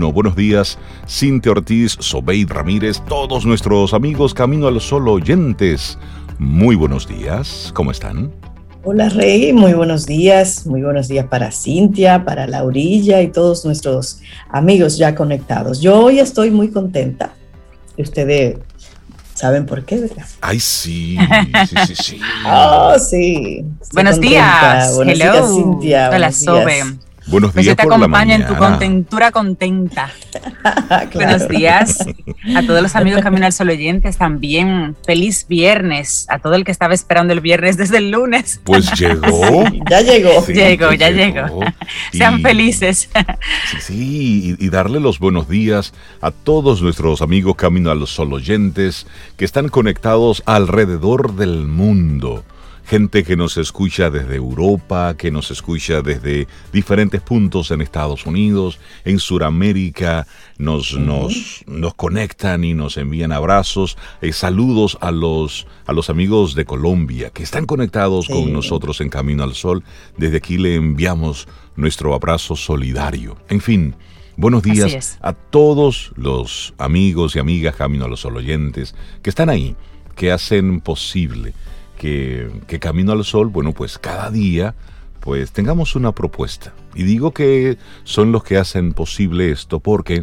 No, buenos días, Cintia Ortiz, Sobeid Ramírez, todos nuestros amigos Camino al Sol oyentes. Muy buenos días, ¿cómo están? Hola Rey, muy buenos días, muy buenos días para Cintia, para Laurilla y todos nuestros amigos ya conectados. Yo hoy estoy muy contenta. Ustedes saben por qué, ¿verdad? Ay, sí, sí, sí, sí. oh, sí. Buenos días. Buenos Hello. días, Cintia. Hola, Sobe. Días. Buenos Pues días yo te por acompaño en tu contentura contenta. Claro. Buenos días a todos los amigos Camino al Sol oyentes también. Feliz viernes a todo el que estaba esperando el viernes desde el lunes. Pues llegó. Ya llegó. Sí, Llegó, que ya llegó. Y- Sean felices. Sí, sí, y, y darle los buenos días a todos nuestros amigos Camino al Sol oyentes que están conectados alrededor del mundo. Gente que nos escucha desde Europa, que nos escucha desde diferentes puntos en Estados Unidos, en Sudamérica, nos, nos, nos conectan y nos envían abrazos, eh, saludos a los, a los amigos de Colombia que están conectados Sí. con nosotros en Camino al Sol. Desde aquí le enviamos nuestro abrazo solidario. En fin, buenos días a todos los amigos y amigas Camino a los Sol oyentes que están ahí, que hacen posible que, que Camino al Sol, bueno, pues cada día pues tengamos una propuesta. Y digo que son los que hacen posible esto porque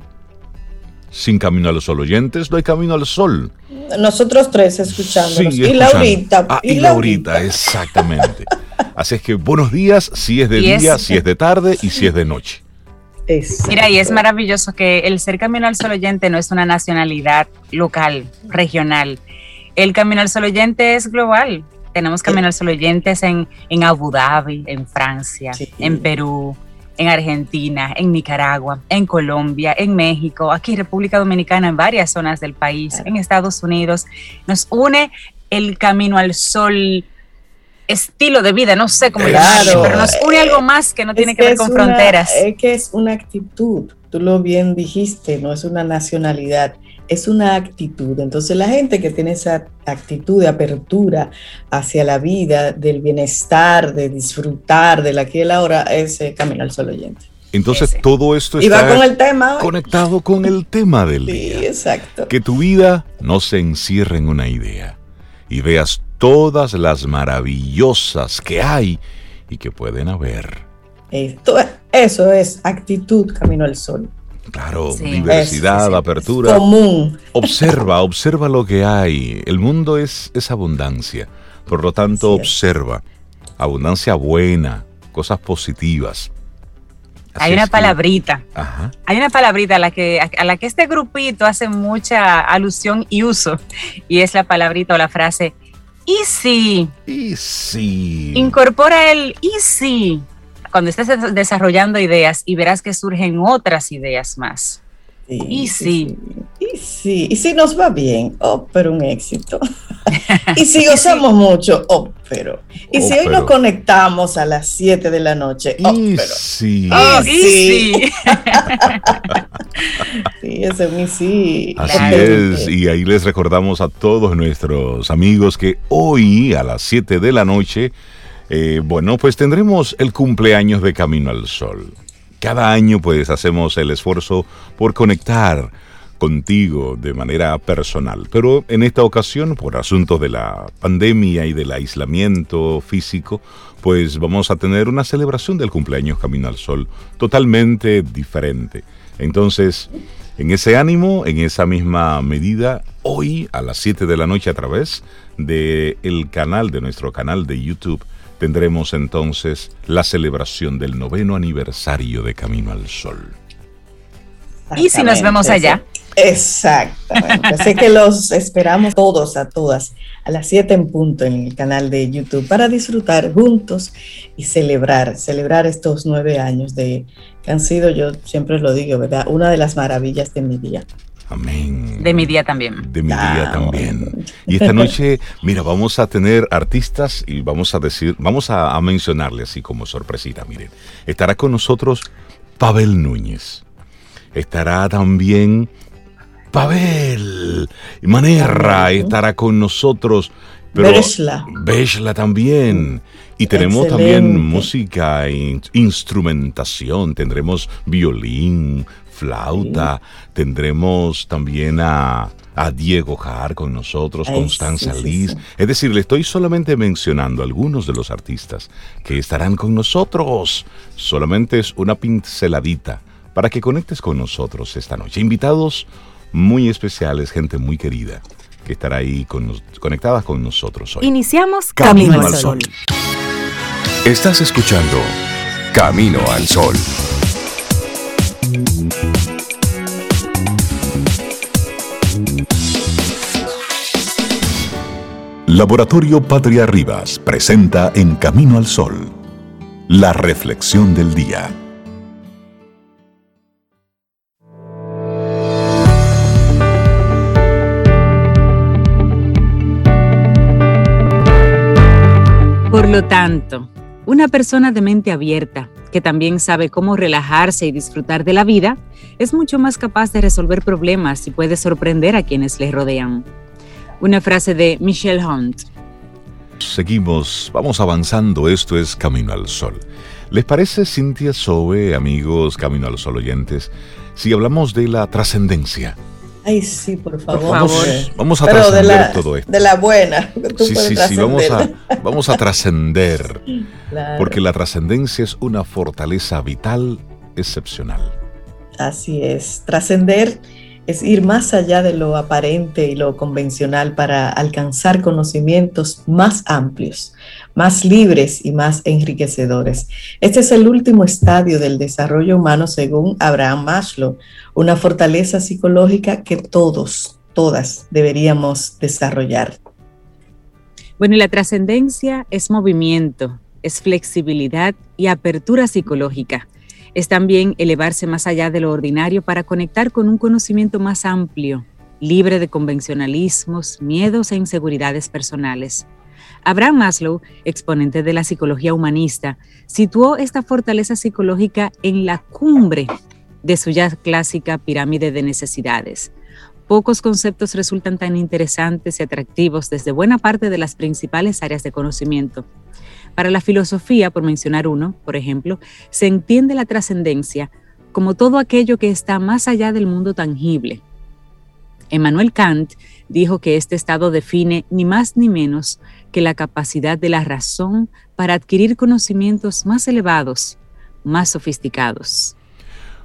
sin Camino a los Sol oyentes no hay Camino al Sol. Nosotros tres escuchándonos. Sí, y escuchando. Laurita. Ah, y, Laurita, exactamente. Así es que buenos días si es de Y es- día, si es de tarde y si es de noche. Exacto. Mira, y es maravilloso que el ser Camino al Sol oyente no es una nacionalidad local, regional. El Camino al Sol oyente es global. Tenemos Camino al Sol oyentes en, en Abu Dhabi, en Francia, Sí. en Perú, en Argentina, en Nicaragua, en Colombia, en México, aquí en República Dominicana, en varias zonas del país, Claro. en Estados Unidos. Nos une el Camino al Sol estilo de vida, no sé cómo Claro. llamarlo, pero nos une algo más que no tiene que ver con una- fronteras. Es que es una actitud, tú lo bien dijiste, no es una nacionalidad, es una actitud. Entonces la gente que tiene esa actitud de apertura hacia la vida, del bienestar, de disfrutar de la que el ahora, es eh, Camino al Sol oyente. Entonces Ese. todo esto Y va está con el tema. conectado con el tema del Sí, día. exacto. Que tu vida no se encierre en una idea y veas todas las maravillosas que hay y que pueden haber. Esto- eso es actitud Camino al Sol. Claro, Sí. diversidad, Es- apertura. Común. Observa, observa lo que hay. El mundo es, es abundancia. Por lo tanto, observa. Abundancia buena, cosas positivas. Así Hay una que- palabrita, Ajá. hay una palabrita a la que a la que este grupito hace mucha alusión y uso y es la palabrita o la frase y si Y incorpora el y si cuando estés des- desarrollando ideas y verás que surgen otras ideas más. Sí, Y sí. Y sí, y si nos va bien, oh, pero un éxito. y si gozamos mucho, oh, pero. Y Oh, si hoy pero. nos conectamos a las 7 de la noche, oh, Y pero. sí. Ah, y sí. sí. Sí, ese es un sí. Así Claro. es, y ahí les recordamos a todos nuestros amigos que hoy a las 7 de la noche, eh, bueno, pues tendremos el cumpleaños de Camino al Sol. Cada año pues hacemos el esfuerzo por conectar contigo de manera personal, pero en esta ocasión por asuntos de la pandemia y del aislamiento físico, pues vamos a tener una celebración del cumpleaños Camino al Sol totalmente diferente. Entonces, en ese ánimo, en esa misma medida, hoy a las 7 de la noche a través de el canal de nuestro canal de YouTube tendremos entonces la celebración del noveno aniversario de Camino al Sol. Y si nos vemos allá. Exactamente. Así que los esperamos todos, a todas, a las 7 en punto en el canal de YouTube para disfrutar juntos y celebrar, celebrar estos nueve años de que han sido, yo siempre lo digo, ¿verdad? Una de las maravillas de mi día. Amén. De mi día también. De mi día Ah, también. Y esta noche, mira, vamos a tener artistas y vamos a decir, vamos a, a mencionarle así como sorpresita, miren. Estará con nosotros Pavel Núñez. Estará también Pavel Manerra, estará con nosotros. Pero Beshla. Beshla también. Y tenemos también música e in- instrumentación. Tendremos violín, flauta, tendremos también a, Diego Jar con nosotros, Constanza Liz. Es decir, le estoy solamente mencionando algunos de los artistas que estarán con nosotros. Solamente es una pinceladita para que conectes con nosotros esta noche. Invitados muy especiales, gente muy querida que estará ahí con, conectadas con nosotros hoy. Iniciamos Camino, al Sol. Estás escuchando Camino al Sol. Laboratorio Patria Rivas presenta En Camino al Sol, la reflexión del día. Por lo tanto, una persona de mente abierta, que también sabe cómo relajarse y disfrutar de la vida, es mucho más capaz de resolver problemas y puede sorprender a quienes le rodean. Una frase de Michelle Hunt. Seguimos, vamos avanzando, esto es Camino al Sol. ¿Les parece, Cintia Sobe, amigos Camino al Sol oyentes, si hablamos de la trascendencia? Ay, sí, por favor. Vamos, a trascender todo esto. De la buena. sí, sí, sí, vamos a, vamos a trascender. Porque la trascendencia es una fortaleza vital excepcional. Así es. Trascender es ir más allá de lo aparente y lo convencional para alcanzar conocimientos más amplios, más libres y más enriquecedores. Este es el último estadio del desarrollo humano según Abraham Maslow, una fortaleza psicológica que todos, todas deberíamos desarrollar. Bueno, y la trascendencia es movimiento, es flexibilidad y apertura psicológica es también elevarse más allá de lo ordinario para conectar con un conocimiento más amplio, libre de convencionalismos, miedos e inseguridades personales. Abraham Maslow, exponente de la psicología humanista, situó esta fortaleza psicológica en la cumbre de su ya clásica pirámide de necesidades. Pocos conceptos resultan tan interesantes y atractivos desde buena parte de las principales áreas de conocimiento. Para la filosofía, por mencionar uno, por ejemplo, se entiende la trascendencia como todo aquello que está más allá del mundo tangible. Emmanuel Kant dijo que este estado define ni más ni menos que la capacidad de la razón para adquirir conocimientos más elevados, más sofisticados.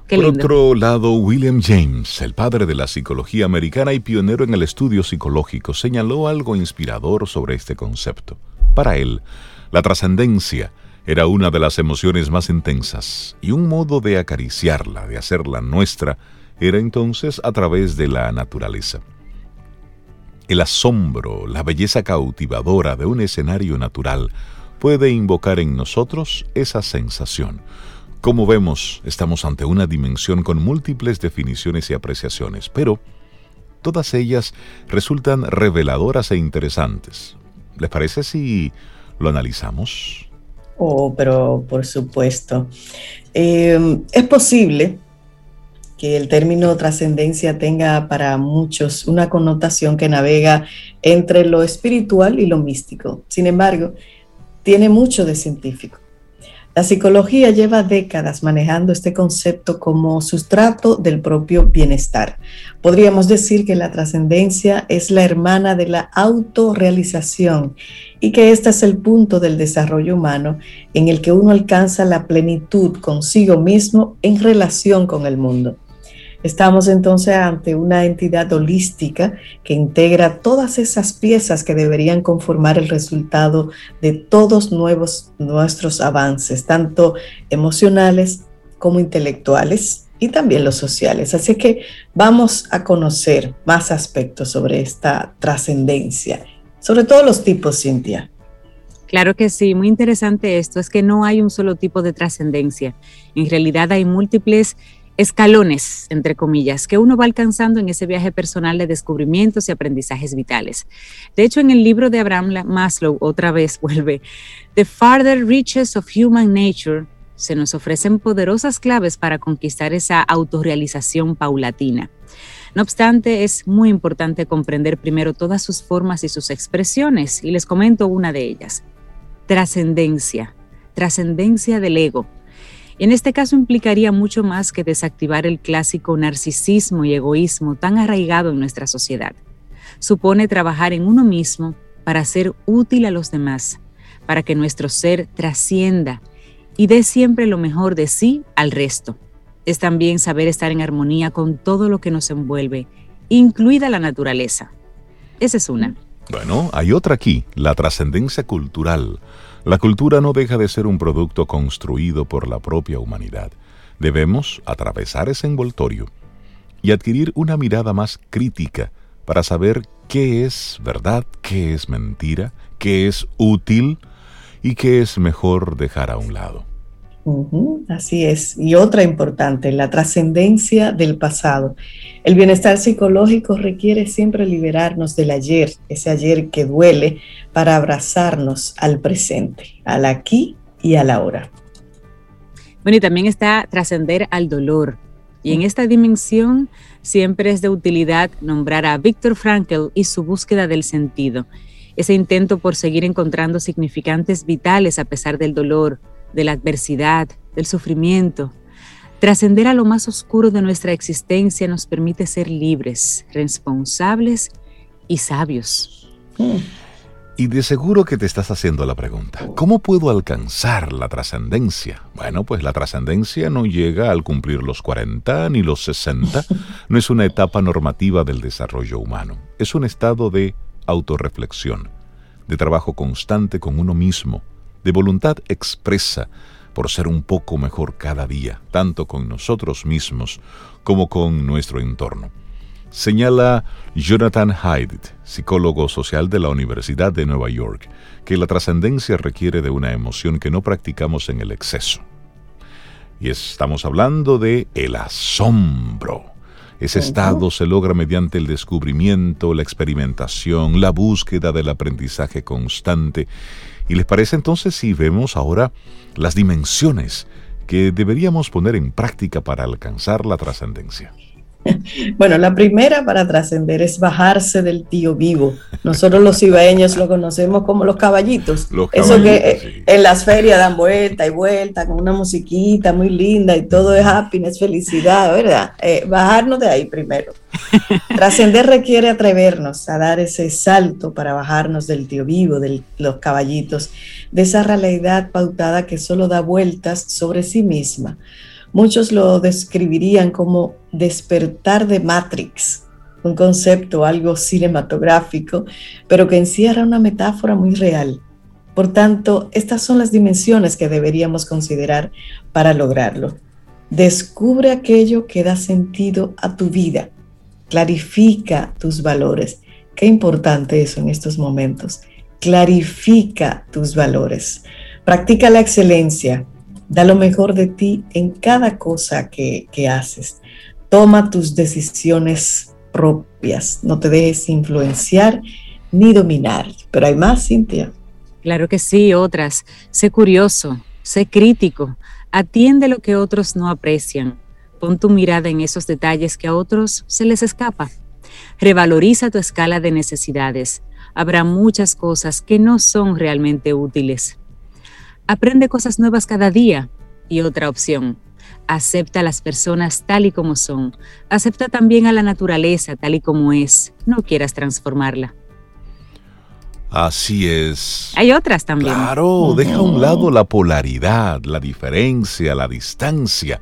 Por otro lado, William James, el padre de la psicología americana y pionero en el estudio psicológico, señaló algo inspirador sobre este concepto. Para él, la trascendencia era una de las emociones más intensas y un modo de acariciarla, de hacerla nuestra, era entonces a través de la naturaleza. El asombro, la belleza cautivadora de un escenario natural puede invocar en nosotros esa sensación. Como vemos, estamos ante una dimensión con múltiples definiciones y apreciaciones, pero todas ellas resultan reveladoras e interesantes. ¿Les parece si ¿Lo analizamos? Oh, pero por supuesto. Em, es posible que el término trascendencia tenga para muchos una connotación que navega entre lo espiritual y lo místico. Sin embargo, tiene mucho de científico. La psicología lleva décadas manejando este concepto como sustrato del propio bienestar. Podríamos decir que la trascendencia es la hermana de la autorrealización y que este es el punto del desarrollo humano en el que uno alcanza la plenitud consigo mismo en relación con el mundo. Estamos entonces ante una entidad holística que integra todas esas piezas que deberían conformar el resultado de todos nuevos, nuestros avances, tanto emocionales como intelectuales y también los sociales. Así que vamos a conocer más aspectos sobre esta trascendencia, sobre todo los tipos, Cintia. Claro que sí, muy interesante esto, es que no hay un solo tipo de trascendencia. En realidad hay múltiples escalones, entre comillas, que uno va alcanzando en ese viaje personal de descubrimientos y aprendizajes vitales. De hecho, en el libro de Abraham Maslow, otra vez vuelve, The Farther Reaches of Human Nature, se nos ofrecen poderosas claves para conquistar esa autorrealización paulatina. No obstante, es muy importante comprender primero todas sus formas y sus expresiones, y les comento una de ellas. Trascendencia, trascendencia del ego En este caso implicaría mucho más que desactivar el clásico narcisismo y egoísmo tan arraigado en nuestra sociedad. Supone trabajar en uno mismo para ser útil a los demás, para que nuestro ser trascienda y dé siempre lo mejor de sí al resto. Es también saber estar en armonía con todo lo que nos envuelve, incluida la naturaleza. Esa es una. Bueno, hay otra aquí, la trascendencia cultural. La cultura no deja de ser un producto construido por la propia humanidad. Debemos atravesar ese envoltorio y adquirir una mirada más crítica para saber qué es verdad, qué es mentira, qué es útil y qué es mejor dejar a un lado así es. Y otra importante, la trascendencia del pasado. El bienestar psicológico requiere siempre liberarnos del ayer, ese ayer que duele, para abrazarnos al presente, al aquí y al ahora. Bueno, y también está trascender al dolor. Y en esta dimensión siempre es de utilidad nombrar a Viktor Frankl y su búsqueda del sentido. Ese intento por seguir encontrando significantes vitales a pesar del dolor, de la adversidad, del sufrimiento. Trascender a lo más oscuro de nuestra existencia nos permite ser libres, responsables y sabios. Y de seguro que te estás haciendo la pregunta, ¿cómo puedo alcanzar la trascendencia? Bueno, pues la trascendencia no llega al cumplir los 40 ni los 60, no es una etapa normativa del desarrollo humano, es un estado de autorreflexión, de trabajo constante con uno mismo, de voluntad expresa por ser un poco mejor cada día, tanto con nosotros mismos como con nuestro entorno. Señala Jonathan Haidt, psicólogo social de la Universidad de Nueva York, que la trascendencia requiere de una emoción que no practicamos en el exceso. Y estamos hablando de el asombro. Ese estado se logra mediante el descubrimiento, la experimentación, la búsqueda del aprendizaje constante ¿Y les parece entonces si vemos ahora las dimensiones que deberíamos poner en práctica para alcanzar la trascendencia? Bueno, la primera para trascender es bajarse del tío vivo. Nosotros los ibaeños lo conocemos como los caballitos. Eso que eh, en las ferias dan vuelta y vuelta con una musiquita muy linda y todo es happiness, felicidad, ¿verdad? Eh, bajarnos de ahí primero. Trascender requiere atrevernos a dar ese salto para bajarnos del tío vivo, de los caballitos, de esa realidad pautada que solo da vueltas sobre sí misma Muchos lo describirían como despertar de Matrix, un concepto algo cinematográfico, pero que encierra una metáfora muy real. Por tanto, estas son las dimensiones que deberíamos considerar para lograrlo. Descubre aquello que da sentido a tu vida. Clarifica tus valores. Qué importante eso en estos momentos. Clarifica tus valores. Practica la excelencia. Da lo mejor de ti en cada cosa que, haces. Toma tus decisiones propias. No te dejes influenciar ni dominar. Pero hay más, Cintia. Claro que sí, otras. Sé curioso, sé crítico, atiende lo que otros no aprecian. Pon tu mirada en esos detalles que a otros se les escapa. Revaloriza tu escala de necesidades. Habrá muchas cosas que no son realmente útiles. Aprende cosas nuevas cada día. Y otra opción, acepta a las personas tal y como son. Acepta también a la naturaleza tal y como es. No quieras transformarla. Así es. Hay otras también. Claro, deja a un lado la polaridad, la diferencia, la distancia.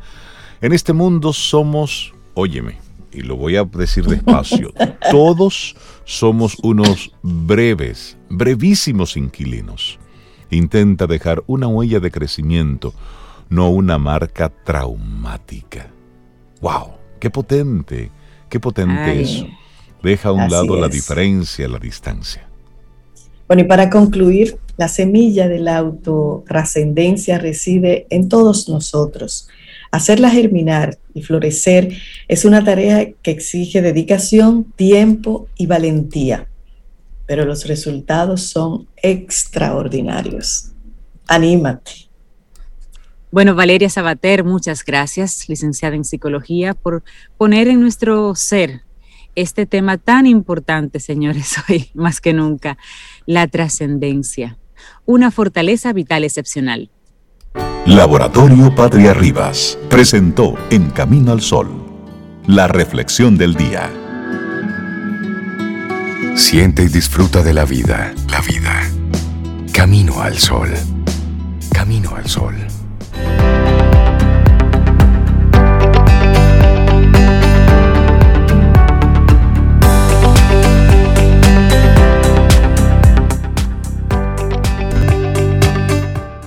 En este mundo somos, óyeme, y lo voy a decir despacio, todos somos unos breves, brevísimos inquilinos. Intenta dejar una huella de crecimiento, no una marca traumática. ¡Wow! ¡Qué potente! ¡Qué potente eso! Deja a un lado la diferencia, la distancia. Bueno, y para concluir, la semilla de la autotrascendencia reside en todos nosotros. Hacerla germinar y florecer es una tarea que exige dedicación, tiempo y valentía pero los resultados son extraordinarios. Anímate. Bueno, Valeria Sabater, muchas gracias, licenciada en psicología, por poner en nuestro ser este tema tan importante, señores, hoy más que nunca, la trascendencia, una fortaleza vital excepcional. Laboratorio Patria Rivas presentó En Camino al Sol, la reflexión del día. Siente y disfruta de la vida, la vida. Camino al Sol. Camino al Sol.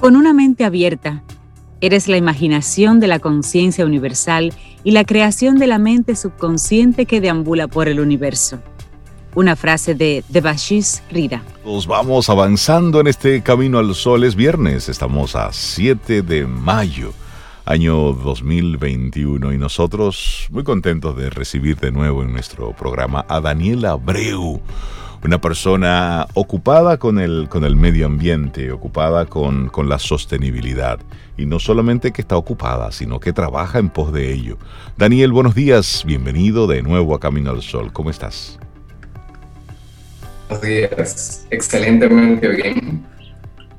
Con una mente abierta, eres la imaginación de la conciencia universal y la creación de la mente subconsciente que deambula por el universo. Una frase de Devashish Rira. Nos vamos avanzando en este camino al sol. Es viernes, estamos a 7 de mayo, año 2021, y nosotros muy contentos de recibir de nuevo en nuestro programa a Daniela Abreu una persona ocupada con el, con el medio ambiente, ocupada con, con la sostenibilidad. Y no solamente que está ocupada, sino que trabaja en pos de ello. Daniel, buenos días, bienvenido de nuevo a Camino al Sol. ¿Cómo estás? Días, excelentemente bien.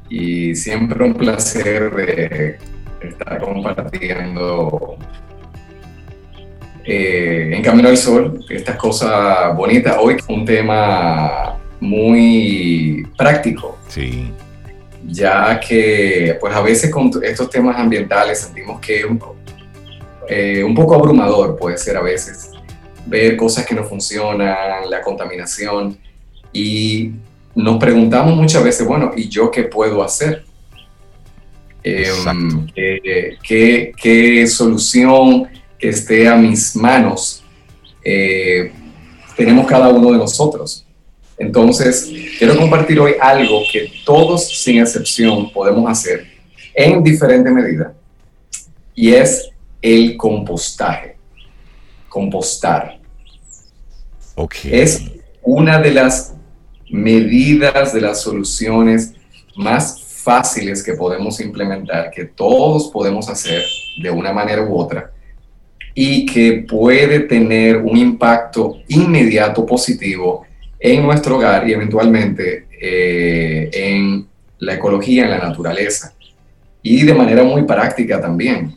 Y siempre un placer de estar compartiendo eh, en Camino al Sol, estas cosas bonitas. Hoy un tema muy práctico. Sí. Ya que, pues a veces con estos temas ambientales sentimos que un, eh, un poco abrumador puede ser a veces ver cosas que no funcionan, la contaminación, y nos preguntamos muchas veces, bueno, ¿y yo qué puedo hacer? Eh, ¿qué, ¿qué, solución que esté a mis manos eh, tenemos cada uno de nosotros. Entonces, quiero compartir hoy algo que todos, sin excepción, podemos hacer en diferente medida, y es el compostaje. Compostar. Okay. Es una de las medidas, de las soluciones más fáciles que podemos implementar, que todos podemos hacer de una manera u otra, y que puede tener un impacto inmediato positivo en nuestro hogar y eventualmente eh, en la ecología, en la naturaleza y de manera muy práctica también.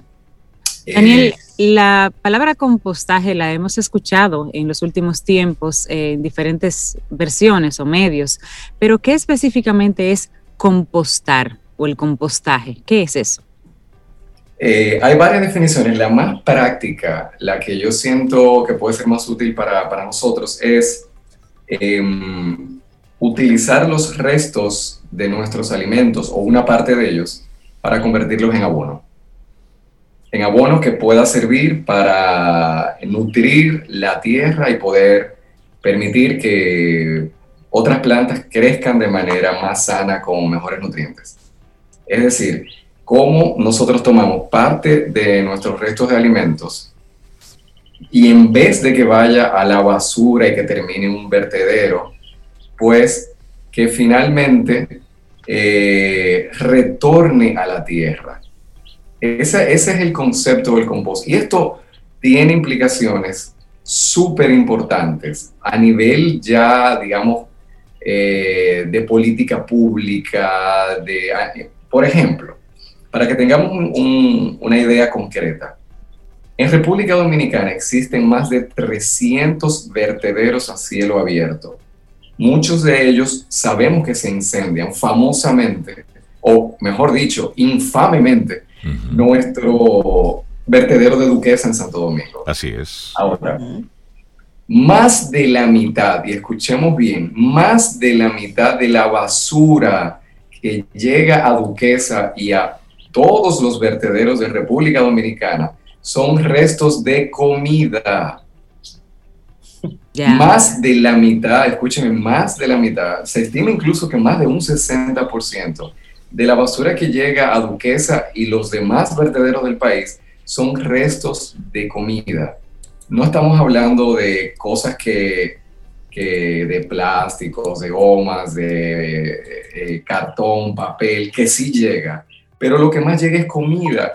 Daniel, eh, la palabra compostaje la hemos escuchado en los últimos tiempos en diferentes versiones o medios, pero ¿qué específicamente es compostar o el compostaje? ¿Qué es eso? Eh, hay varias definiciones. La más práctica, la que yo siento que puede ser más útil para, para nosotros, es em, utilizar los restos de nuestros alimentos o una parte de ellos para convertirlos en abono. En abono que pueda servir para nutrir la tierra y poder permitir que otras plantas crezcan de manera más sana con mejores nutrientes. Es decir, cómo nosotros tomamos parte de nuestros restos de alimentos y en vez de que vaya a la basura y que termine en un vertedero, pues que finalmente eh, retorne a la tierra. Ese, es el concepto del compost. Y esto tiene implicaciones súper importantes a nivel ya, digamos, eh, de política pública, de, por ejemplo, para que tengamos una idea concreta, en República Dominicana existen más de 300 vertederos a cielo abierto. Muchos de ellos sabemos que se incendian famosamente, o mejor dicho, infamemente, nuestro vertedero de Duquesa en Santo Domingo. Así es. Ahora, más de la mitad, y escuchemos bien, más de la mitad de la basura que llega a Duquesa y a todos los vertederos de República Dominicana son restos de comida. Más de la mitad, escúcheme, más de la mitad, se estima incluso que más de un 60% de la basura que llega a Duquesa y los demás vertederos del país son restos de comida. No estamos hablando de cosas que, de plásticos, de gomas, de eh, cartón, papel, que sí llega, pero lo que más llega es comida.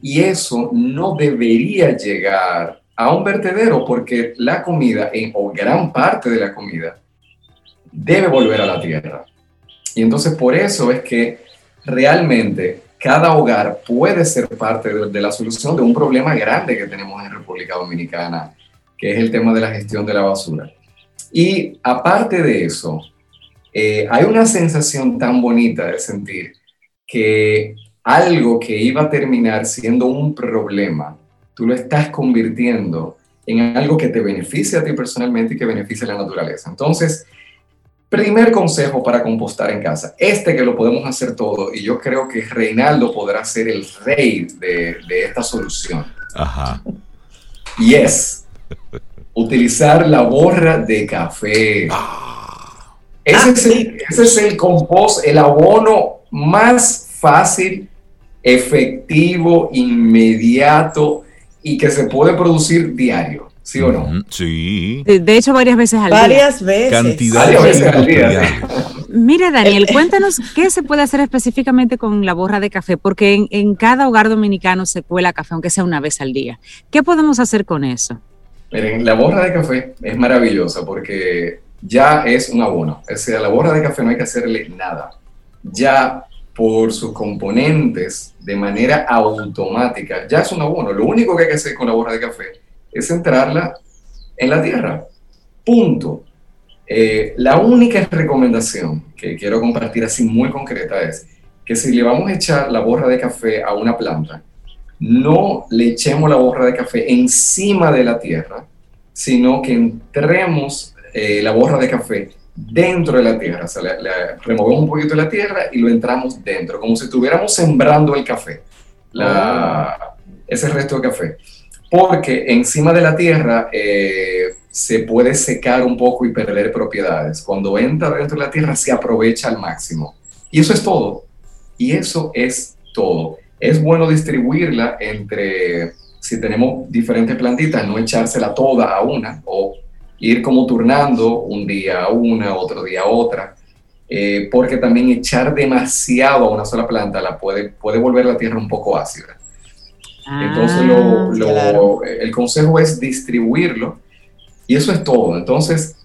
Y eso no debería llegar a un vertedero porque la comida, o gran parte de la comida, debe volver a la tierra. Y entonces por eso es que realmente cada hogar puede ser parte de, la solución de un problema grande que tenemos en República Dominicana, que es el tema de la gestión de la basura. Y aparte de eso, eh, hay una sensación tan bonita de sentir que algo que iba a terminar siendo un problema, tú lo estás convirtiendo en algo que te beneficia a ti personalmente y que beneficia a la naturaleza. Entonces, primer consejo para compostar en casa, este que lo podemos hacer todo, y yo creo que Reinaldo podrá ser el rey de, esta solución. Ajá. Y es utilizar la borra de café. Ah. Ese, es el, ese es el compost, el abono más fácil, efectivo, inmediato y que se puede producir diario, ¿sí o no? Sí. De, hecho, varias veces al día. Varias veces. Cantidad veces al día. Mire, Daniel, cuéntanos qué se puede hacer específicamente con la borra de café, porque en, cada hogar dominicano se cuela café, aunque sea una vez al día. ¿Qué podemos hacer con eso? Miren, la borra de café es maravillosa porque ya es un abono. O sea, la borra de café no hay que hacerle nada. Ya por sus componentes de manera automática, ya es un abono. Lo único que hay que hacer con la borra de café es centrarla en la tierra. Punto. Eh, la única recomendación que quiero compartir así muy concreta es que si le vamos a echar la borra de café a una planta, no le echemos la borra de café encima de la tierra, sino que entremos eh, la borra de café dentro de la tierra. O sea, le, removemos un poquito de la tierra y lo entramos dentro, como si estuviéramos sembrando el café, la, ese resto de café. Porque encima de la tierra eh, se puede secar un poco y perder propiedades. Cuando entra dentro de la tierra se aprovecha al máximo. Y eso es todo. Y eso es todo. Es bueno distribuirla entre, si tenemos diferentes plantitas, no echársela toda a una o ir como turnando un día una, otro día otra, eh, porque también echar demasiado a una sola planta la puede, puede volver la tierra un poco ácida. Entonces ah, el consejo es distribuirlo y eso es todo. Entonces,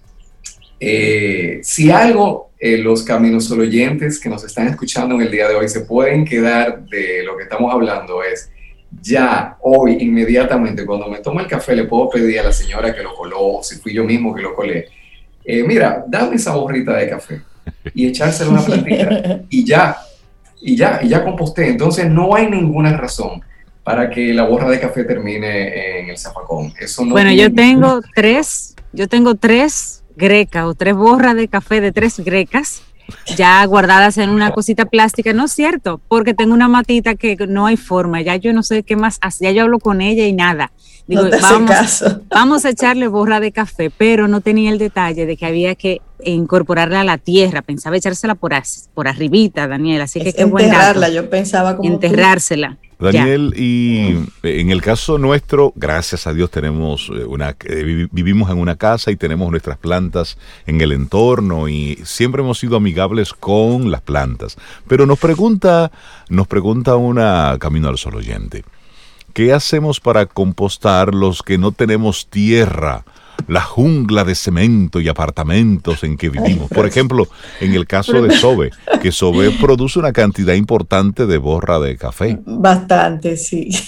eh, si algo eh, los caminos oyentes que nos están escuchando en el día de hoy se pueden quedar de lo que estamos hablando es ya, hoy, inmediatamente, cuando me tomo el café, le puedo pedir a la señora que lo coló, si fui yo mismo que lo colé, eh, mira, dame esa borrita de café y echársela una plantita y ya, y ya, y ya composté. Entonces no hay ninguna razón para que la borra de café termine en el. Eso no bueno, yo tengo tres, yo tengo tres grecas o tres borras de café de tres grecas ya guardadas en una cosita plástica. No es cierto, porque tengo una matita que no hay forma, ya yo no sé qué más hacer, ya yo hablo con ella y nada. Digo, vamos, vamos a echarle borra de café, pero no tenía el detalle de que había que incorporarla a la tierra, pensaba echársela por, por arribita, Daniel, así que qué Enterrarla, yo pensaba como Enterrársela. Daniel, y en el caso nuestro, gracias a Dios tenemos eh, una, eh, vivimos en una casa y tenemos nuestras plantas en el entorno y siempre hemos sido amigables con las plantas. Pero nos pregunta, nos pregunta una Camino al Sol oyente, ¿qué hacemos para compostar los que no tenemos tierra? La jungla de cemento y apartamentos en que vivimos. Por ejemplo, en el caso de Sobe, que Sobe produce una cantidad importante de borra de café. Bastante, sí.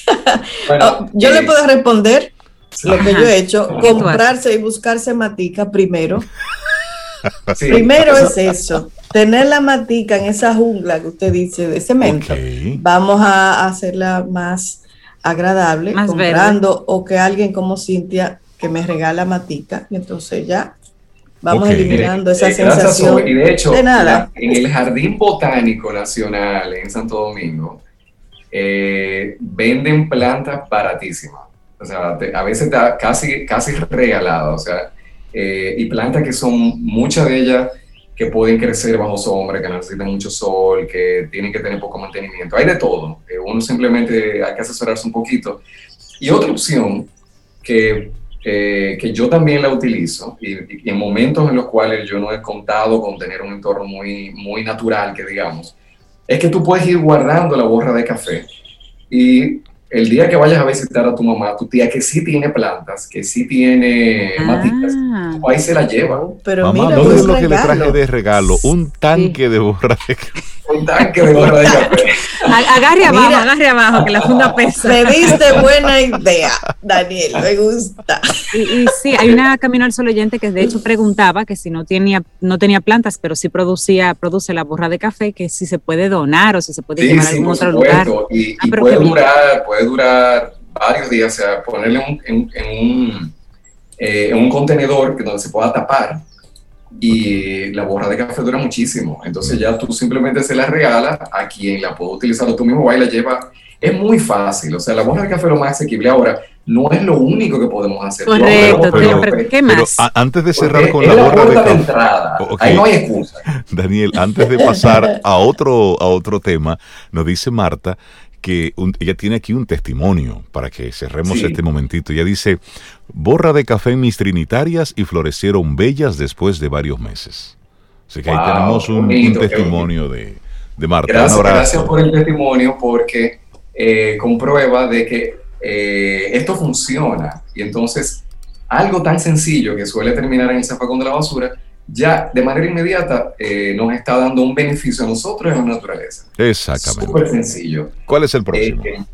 Oh, yo le eh, puedo responder lo que yo he hecho, comprarse y buscarse matica primero. Primero es eso, tener la matica en esa jungla que usted dice de cemento. Vamos a hacerla más agradable, comprando o que alguien como Cintia que me regala matica y entonces ya vamos eliminando esa eh, sensación y de hecho nada. en el Jardín Botánico Nacional en Santo Domingo eh, venden plantas baratísimas o sea a veces está casi casi regalado o sea eh, y plantas que son muchas de ellas que pueden crecer bajo sombra, que necesitan mucho sol, que tienen que tener poco mantenimiento. Hay de todo. uno simplemente hay que asesorarse un poquito. Y otra opción que que yo también la utilizo y, en momentos en los cuales yo no he contado con tener un entorno muy, muy natural, que digamos, es que tú puedes ir guardando la borra de café y el día que vayas a visitar a tu mamá, tu tía que sí tiene plantas, que sí tiene ah. matitas, ahí se la lleva. Pero mamá, mira, no es lo que le traje de regalo, un tanque de borra de café. Un tanque de borra de café. Agarre abajo, agarre abajo, que la funda pesa. Me diste buena idea, Daniel, me gusta. Y, sí, hay una Camino al Sol oyente que de hecho preguntaba que si no tenía, no tenía plantas, pero sí producía, produce la borra de café, que si se puede donar o si se puede llevar a algún otro lugar. Y, ah, puede durar, puede durar varios días, o sea, ponerle en, un, eh, en un contenedor que donde se pueda tapar y la borra de café dura muchísimo. Entonces ya tú simplemente se la regalas a quien la puede utilizar tú mismo va y la lleva. Es muy fácil, o sea, la borra de café es lo más asequible. Ahora, no es lo único que podemos hacer. Correcto, pero, ¿qué más? antes de cerrar con la, borra de café. entrada. Ahí no hay excusa. Daniel, antes de pasar a otro, a otro tema, nos dice Marta que ella tiene aquí un testimonio para que cerremos este momentito. Ella dice, borra de café mis trinitarias y florecieron bellas después de varios meses. Así que ahí tenemos un, testimonio de, Marta. Gracias, por el testimonio porque eh, comprueba de que eh, esto funciona y entonces algo tan sencillo que suele terminar en el zafacón de la basura ya de manera inmediata eh, nos está dando un beneficio a nosotros y a la naturaleza. Exactamente. Súper sencillo. ¿Cuál es el próximo? Eh,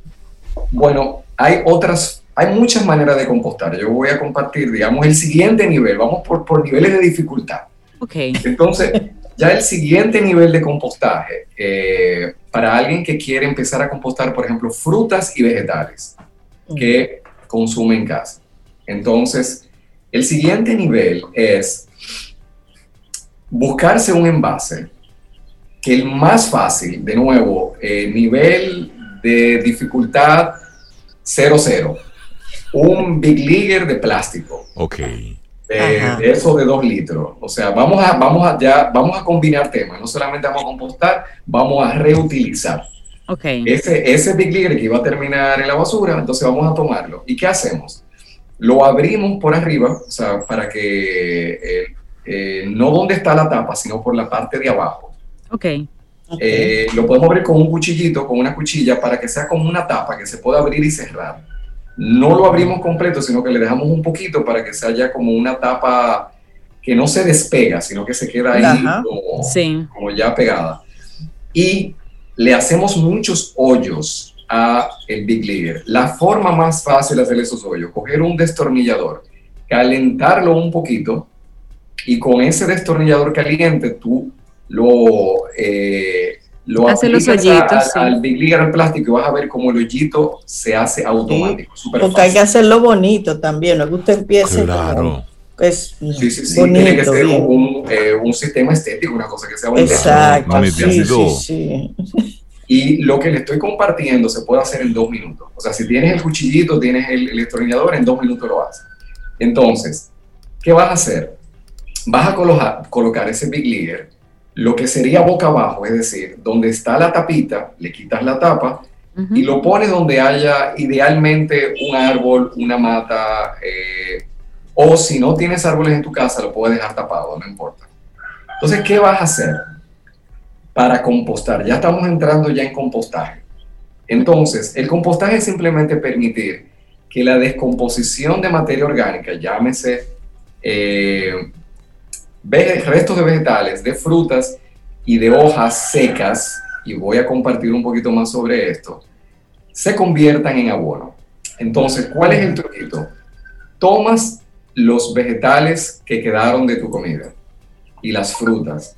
bueno, hay otras, hay muchas maneras de compostar. Yo voy a compartir, digamos, el siguiente nivel. Vamos por, por niveles de dificultad. Ok. Entonces, ya el siguiente nivel de compostaje, eh, para alguien que quiere empezar a compostar, por ejemplo, frutas y vegetales que consume en casa. Entonces, el siguiente nivel es buscarse un envase que el más fácil, de nuevo, eh, nivel de dificultad 0-0, un Big Leaguer de plástico. Ok. De, eso de 2 litros. O sea, vamos a, vamos, a, ya, vamos a combinar temas. No solamente vamos a compostar, vamos a reutilizar. Okay. Ese, ese Big Leaguer que iba a terminar en la basura, entonces vamos a tomarlo. ¿Y qué hacemos? Lo abrimos por arriba, o sea, para que el eh, no donde está la tapa, sino por la parte de abajo. Ok. Eh, lo podemos abrir con un cuchillito, con una cuchilla, para que sea como una tapa que se pueda abrir y cerrar. No lo abrimos completo, sino que le dejamos un poquito para que sea ya como una tapa que no se despega, sino que se queda ahí como, ya pegada. Y le hacemos muchos hoyos a el Big Leader. La forma más fácil de hacer esos hoyos, coger un destornillador, calentarlo un poquito, y con ese destornillador caliente tú lo, eh, lo hace los hoyitos, al, League al plástico y vas a ver cómo el hoyito se hace automático. porque hay que hacerlo bonito también, no que usted empiece claro. es sí, sí, sí. tiene que ser un, eh, un, sistema estético, una cosa que sea bonita. Exacto, sí, sí, sí. Y lo que le estoy compartiendo se puede hacer en dos minutos. O sea, si tienes el cuchillito, tienes el, el destornillador, en dos minutos lo haces. Entonces, ¿qué vas a hacer? Vas a colocar, colocar ese Big Leaguer, lo que sería boca abajo, es decir, donde está la tapita, le quitas la tapa y lo pones donde haya idealmente un árbol, una mata, eh, o si no tienes árboles en tu casa, lo puedes dejar tapado, no importa. Entonces, ¿qué vas a hacer para compostar? Ya estamos entrando ya en compostaje. Entonces, el compostaje es simplemente permitir que la descomposición de materia orgánica, llámese eh, restos de vegetales, de frutas y de hojas secas, y voy a compartir un poquito más sobre esto, se conviertan en abono. Entonces, ¿cuál es el truquito? Tomas los vegetales que quedaron de tu comida y las frutas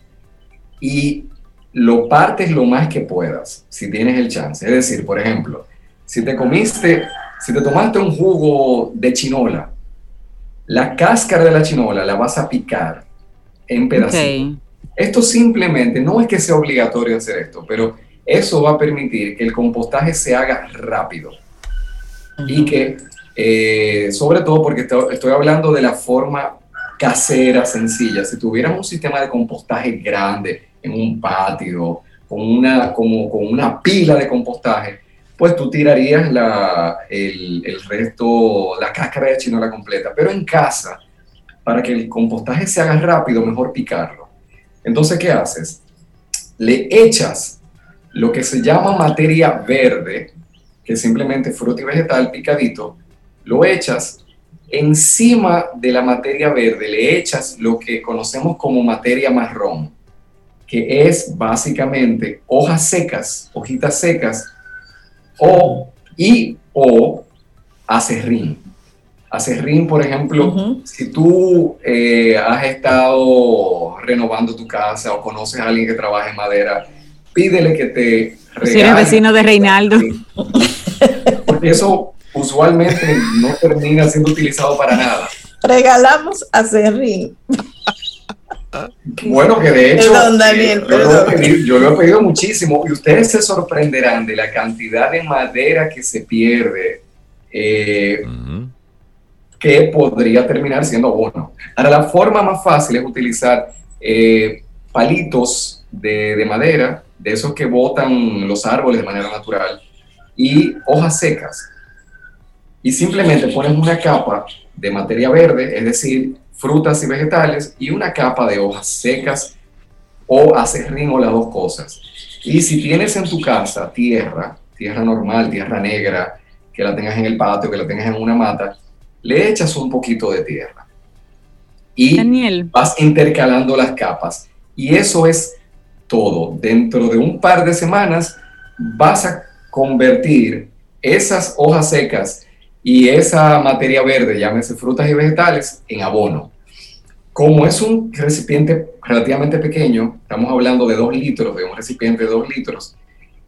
y lo partes lo más que puedas, si tienes el chance. Es decir, por ejemplo, si te comiste, si te tomaste un jugo de chinola, la cáscara de la chinola la vas a picar en pedacitos. Esto simplemente no es que sea obligatorio hacer esto, pero eso va a permitir que el compostaje se haga rápido y que, eh, sobre todo porque estoy hablando de la forma casera, sencilla, si tuvieras un sistema de compostaje grande en un patio, con una, como, con una pila de compostaje, pues tú tirarías la, el, el resto, la cáscara de chinola completa. Pero en casa, para que el compostaje se haga rápido, mejor picarlo. Entonces, ¿qué haces? Le echas lo que se llama materia verde, que es simplemente fruta y vegetal picadito, lo echas encima de la materia verde, le echas lo que conocemos como materia marrón. que es básicamente hojas secas, hojitas secas, o y o acerrín. Acerrín, por ejemplo, si tú eh, has estado renovando tu casa o conoces a alguien que trabaja en madera, pídele que te regale. Si eres vecino de Reinaldo. Porque eso usualmente no termina siendo utilizado para nada. Regalamos acerrín. Bueno, que de hecho eh, yo, lo he pedido, muchísimo y ustedes se sorprenderán de la cantidad de madera que se pierde eh, que podría terminar siendo abono. Ahora, la forma más fácil es utilizar eh, palitos de, de, madera, de esos que botan los árboles de manera natural, y hojas secas. Y simplemente pones una capa de materia verde, es decir, frutas y vegetales, y una capa de hojas secas o acerrín o las dos cosas. Y si tienes en tu casa tierra, tierra normal, tierra negra, que la tengas en el patio, que la tengas en una mata, le echas un poquito de tierra. Y vas intercalando las capas. Y eso es todo. Dentro de un par de semanas vas a convertir esas hojas secas y esa materia verde, llámese frutas y vegetales, en abono. Como es un recipiente relativamente pequeño, estamos hablando de dos litros, de un recipiente de dos litros,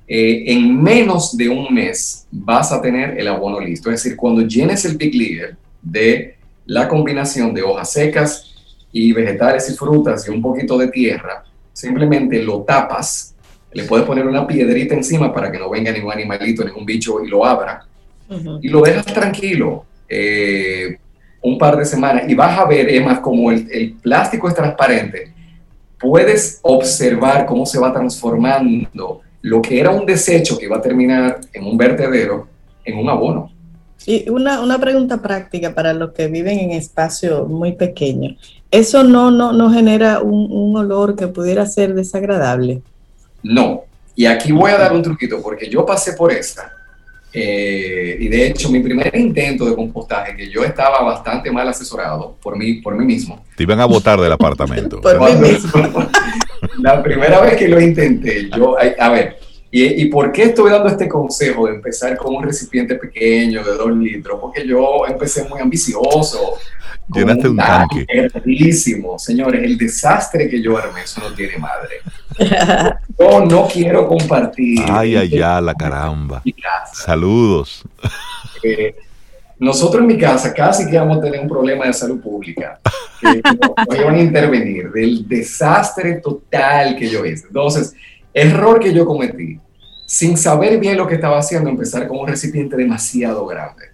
eh, en menos de un mes vas a tener el abono listo. Es decir, cuando llenes el Big Leader de la combinación de hojas secas y vegetales y frutas y un poquito de tierra, simplemente lo tapas, le puedes poner una piedrita encima para que no venga ningún animalito, ningún bicho y lo abra y lo dejas tranquilo eh, un par de semanas y vas a ver, Emma, como el, el, plástico es transparente, puedes observar cómo se va transformando lo que era un desecho que iba a terminar en un vertedero, en un abono. Y una, una pregunta práctica para los que viven en espacios muy pequeños. ¿Eso no, no, no genera un, un olor que pudiera ser desagradable? No. Y aquí voy a dar un truquito porque yo pasé por esta eh, y de hecho, mi primer intento de compostaje, que yo estaba bastante mal asesorado por mí, por mí mismo. Te iban a botar del apartamento. por mí mismo. La primera vez que lo intenté, yo, a, ver, y, y, por qué estoy dando este consejo de empezar con un recipiente pequeño de dos litros? Porque yo empecé muy ambicioso. Llenaste un tanque. Señores, el desastre que yo armé, eso no tiene madre. Yo no quiero compartir. Ay, ay, ay, la caramba. Saludos. Eh, nosotros en mi casa casi que vamos a tener un problema de salud pública. Que nos iban a intervenir del desastre total que yo hice. Entonces, error que yo cometí, sin saber bien lo que estaba haciendo, empezar con un recipiente demasiado grande.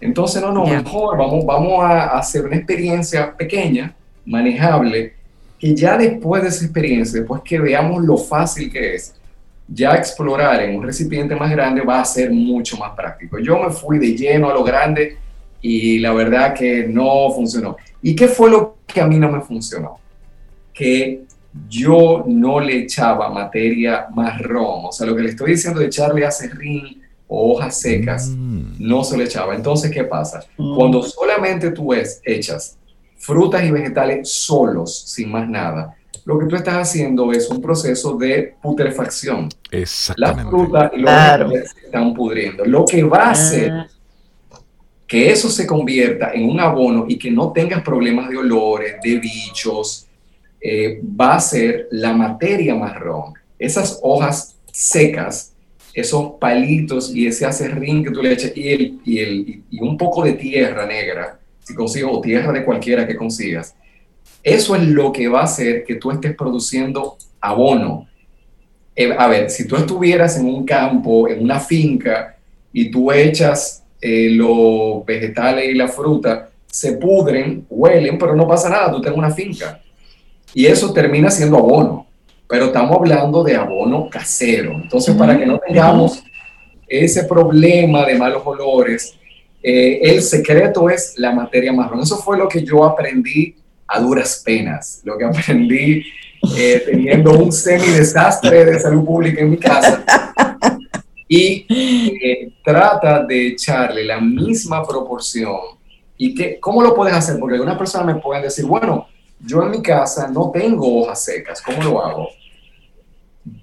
Entonces, no, no, mejor vamos, vamos a hacer una experiencia pequeña, manejable, y ya después de esa experiencia, después que veamos lo fácil que es, ya explorar en un recipiente más grande va a ser mucho más práctico. Yo me fui de lleno a lo grande y la verdad que no funcionó. ¿Y qué fue lo que a mí no me funcionó? Que yo no le echaba materia marrón. O sea, lo que le estoy diciendo de echarle acerrín o hojas secas, mm. no se le echaba. Entonces, ¿qué pasa? Mm. Cuando solamente tú es, echas frutas y vegetales solos, sin más nada, lo que tú estás haciendo es un proceso de putrefacción. Exactamente. Las frutas y los vegetales se están pudriendo. Lo que va a hacer ah. que eso se convierta en un abono y que no tengas problemas de olores, de bichos, eh, va a ser la materia marrón. Esas hojas secas, esos palitos y ese acerrín que tú le eches y, el, y, un poco de tierra negra, si consigo, o tierra de cualquiera que consigas, eso es lo que va a hacer que tú estés produciendo abono. Eh, a ver, si tú estuvieras en un campo, en una finca, y tú echas eh, los vegetales y la fruta, se pudren, huelen, pero no pasa nada, tú tienes una finca. Y eso termina siendo abono. Pero estamos hablando de abono casero. Entonces, para que no tengamos ese problema de malos olores, eh, el secreto es la materia marrón. Eso fue lo que yo aprendí a duras penas, lo que aprendí eh, teniendo un semi-desastre de salud pública en mi casa. Y eh, trata de echarle la misma proporción. ¿Y que, cómo lo puedes hacer? Porque algunas personas me pueden decir, bueno, yo en mi casa no tengo hojas secas, ¿cómo lo hago?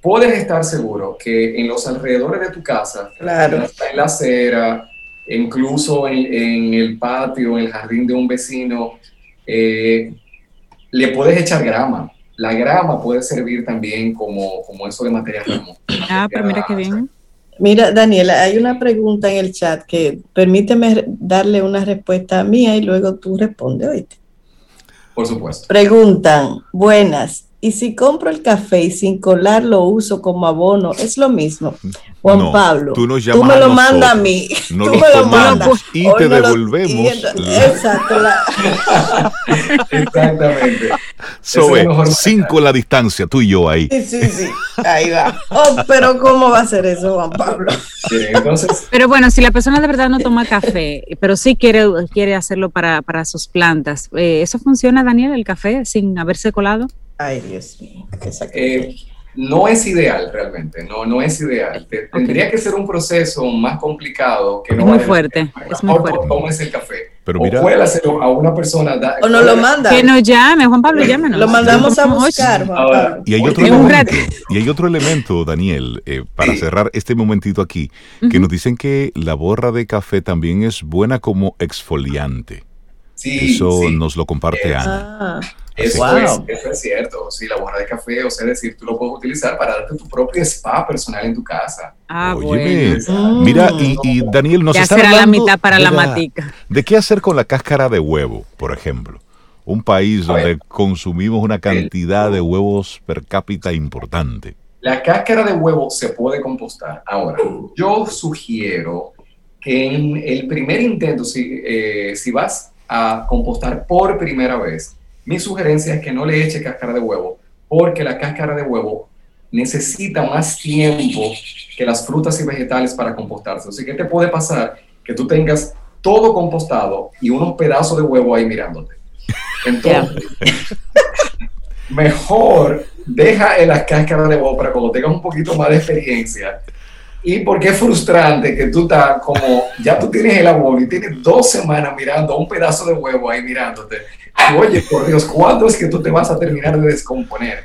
puedes estar seguro que en los alrededores de tu casa, Claro. en la acera, incluso en, en el patio, en el jardín de un vecino, eh, le puedes echar grama. La grama puede servir también como, como eso de materia remo. Ah, pero mira qué bien. Mira, Daniela, hay una pregunta en el chat que permíteme darle una respuesta mía y luego tú respondes, oíste. Por supuesto. Preguntan, buenas, ¿y si compro el café y sin colar lo uso como abono, es lo mismo? Juan No, Pablo, tú nos tú llamas me lo mandas a mí, no tú lo me lo mandas. y Hoy te no lo- devolvemos y ento- la- Exacto, la- Exactamente. Mejor cinco la distancia, tú y yo ahí. sí, sí, sí, ahí va. Oh, pero ¿cómo va a ser eso, Juan Pablo? Sí, entonces, Pero bueno, si la persona de verdad no toma café, pero sí quiere, quiere hacerlo para, para sus plantas, eh, ¿eso funciona, Daniel, el café sin haberse colado? Ay, Dios mío, qué eh, no es ideal realmente, no, no es ideal. Te- Tendría que ser un proceso más complicado que no Es muy fuerte, es muy fuerte. tomes el café. Pero o mira- cuélaselo a una persona. da- O nos lo manda. Que nos llame, Juan Pablo, llámenos. Lo mandamos a buscar, Juan Ahora, Pablo. Y hay otro, elemento, y hay otro elemento, Daniel, eh, para cerrar este momentito aquí, que nos dicen que la borra de café también es buena como exfoliante. Sí, Eso sí. nos lo comparte Eh, Ana. Ah, Eso, Wow. es, eso es cierto. Sí, la borra de café, o sea, es decir, tú lo puedes utilizar para darte tu propio spa personal en tu casa. Ah, Óyeme, bueno. Mm. mira, y, y Daniel, nos Ya está será la hablando mitad para de la matica. ¿De qué hacer con la cáscara de huevo, por ejemplo? Un país A ver. donde consumimos una cantidad de huevos per cápita importante. La cáscara de huevo se puede compostar. Ahora, yo sugiero que en el primer intento, si, eh, si vas a compostar por primera vez, mi sugerencia es que no le eche cáscara de huevo, porque la cáscara de huevo necesita más tiempo que las frutas y vegetales para compostarse. Así que te puede pasar que tú tengas todo compostado y unos pedazos de huevo ahí mirándote. Entonces, mejor deja en las cáscaras de huevo para cuando tengas un poquito más de experiencia. Y porque es frustrante que tú estás como, ya tú tienes el abono y tienes dos semanas mirando un pedazo de huevo ahí mirándote. Oye, por Dios, ¿cuándo es que tú te vas a terminar de descomponer?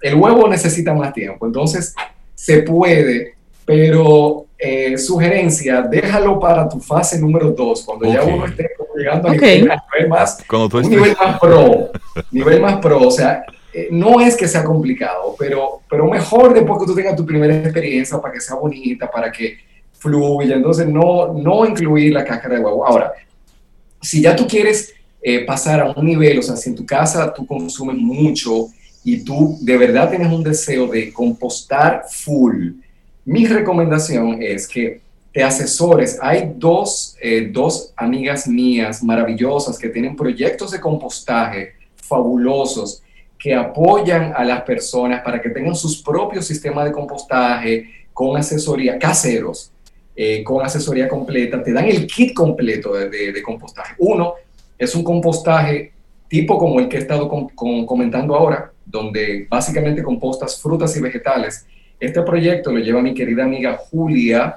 El huevo necesita más tiempo, entonces se puede, pero eh, sugerencia, déjalo para tu fase número dos, cuando ya Ok. uno esté llegando a Ok. nivel, a nivel más Cuando tú un estés... nivel más pro, nivel más pro, o sea, eh, no es que sea complicado, pero, pero mejor después que tú tengas tu primera experiencia para que sea bonita, para que fluya, entonces no, no incluir la cáscara de huevo. Ahora, si ya tú quieres eh, pasar a un nivel, o sea, si en tu casa tú consumes mucho y tú de verdad tienes un deseo de compostar full, mi recomendación es que te asesores. Hay dos, eh, dos amigas mías maravillosas que tienen proyectos de compostaje fabulosos que apoyan a las personas para que tengan sus propios sistemas de compostaje con asesoría, caseros, eh, con asesoría completa. Te dan el kit completo de, de- de compostaje. Uno es un compostaje tipo como el que he estado com- com- comentando ahora, donde básicamente compostas frutas y vegetales. Este proyecto lo lleva mi querida amiga Julia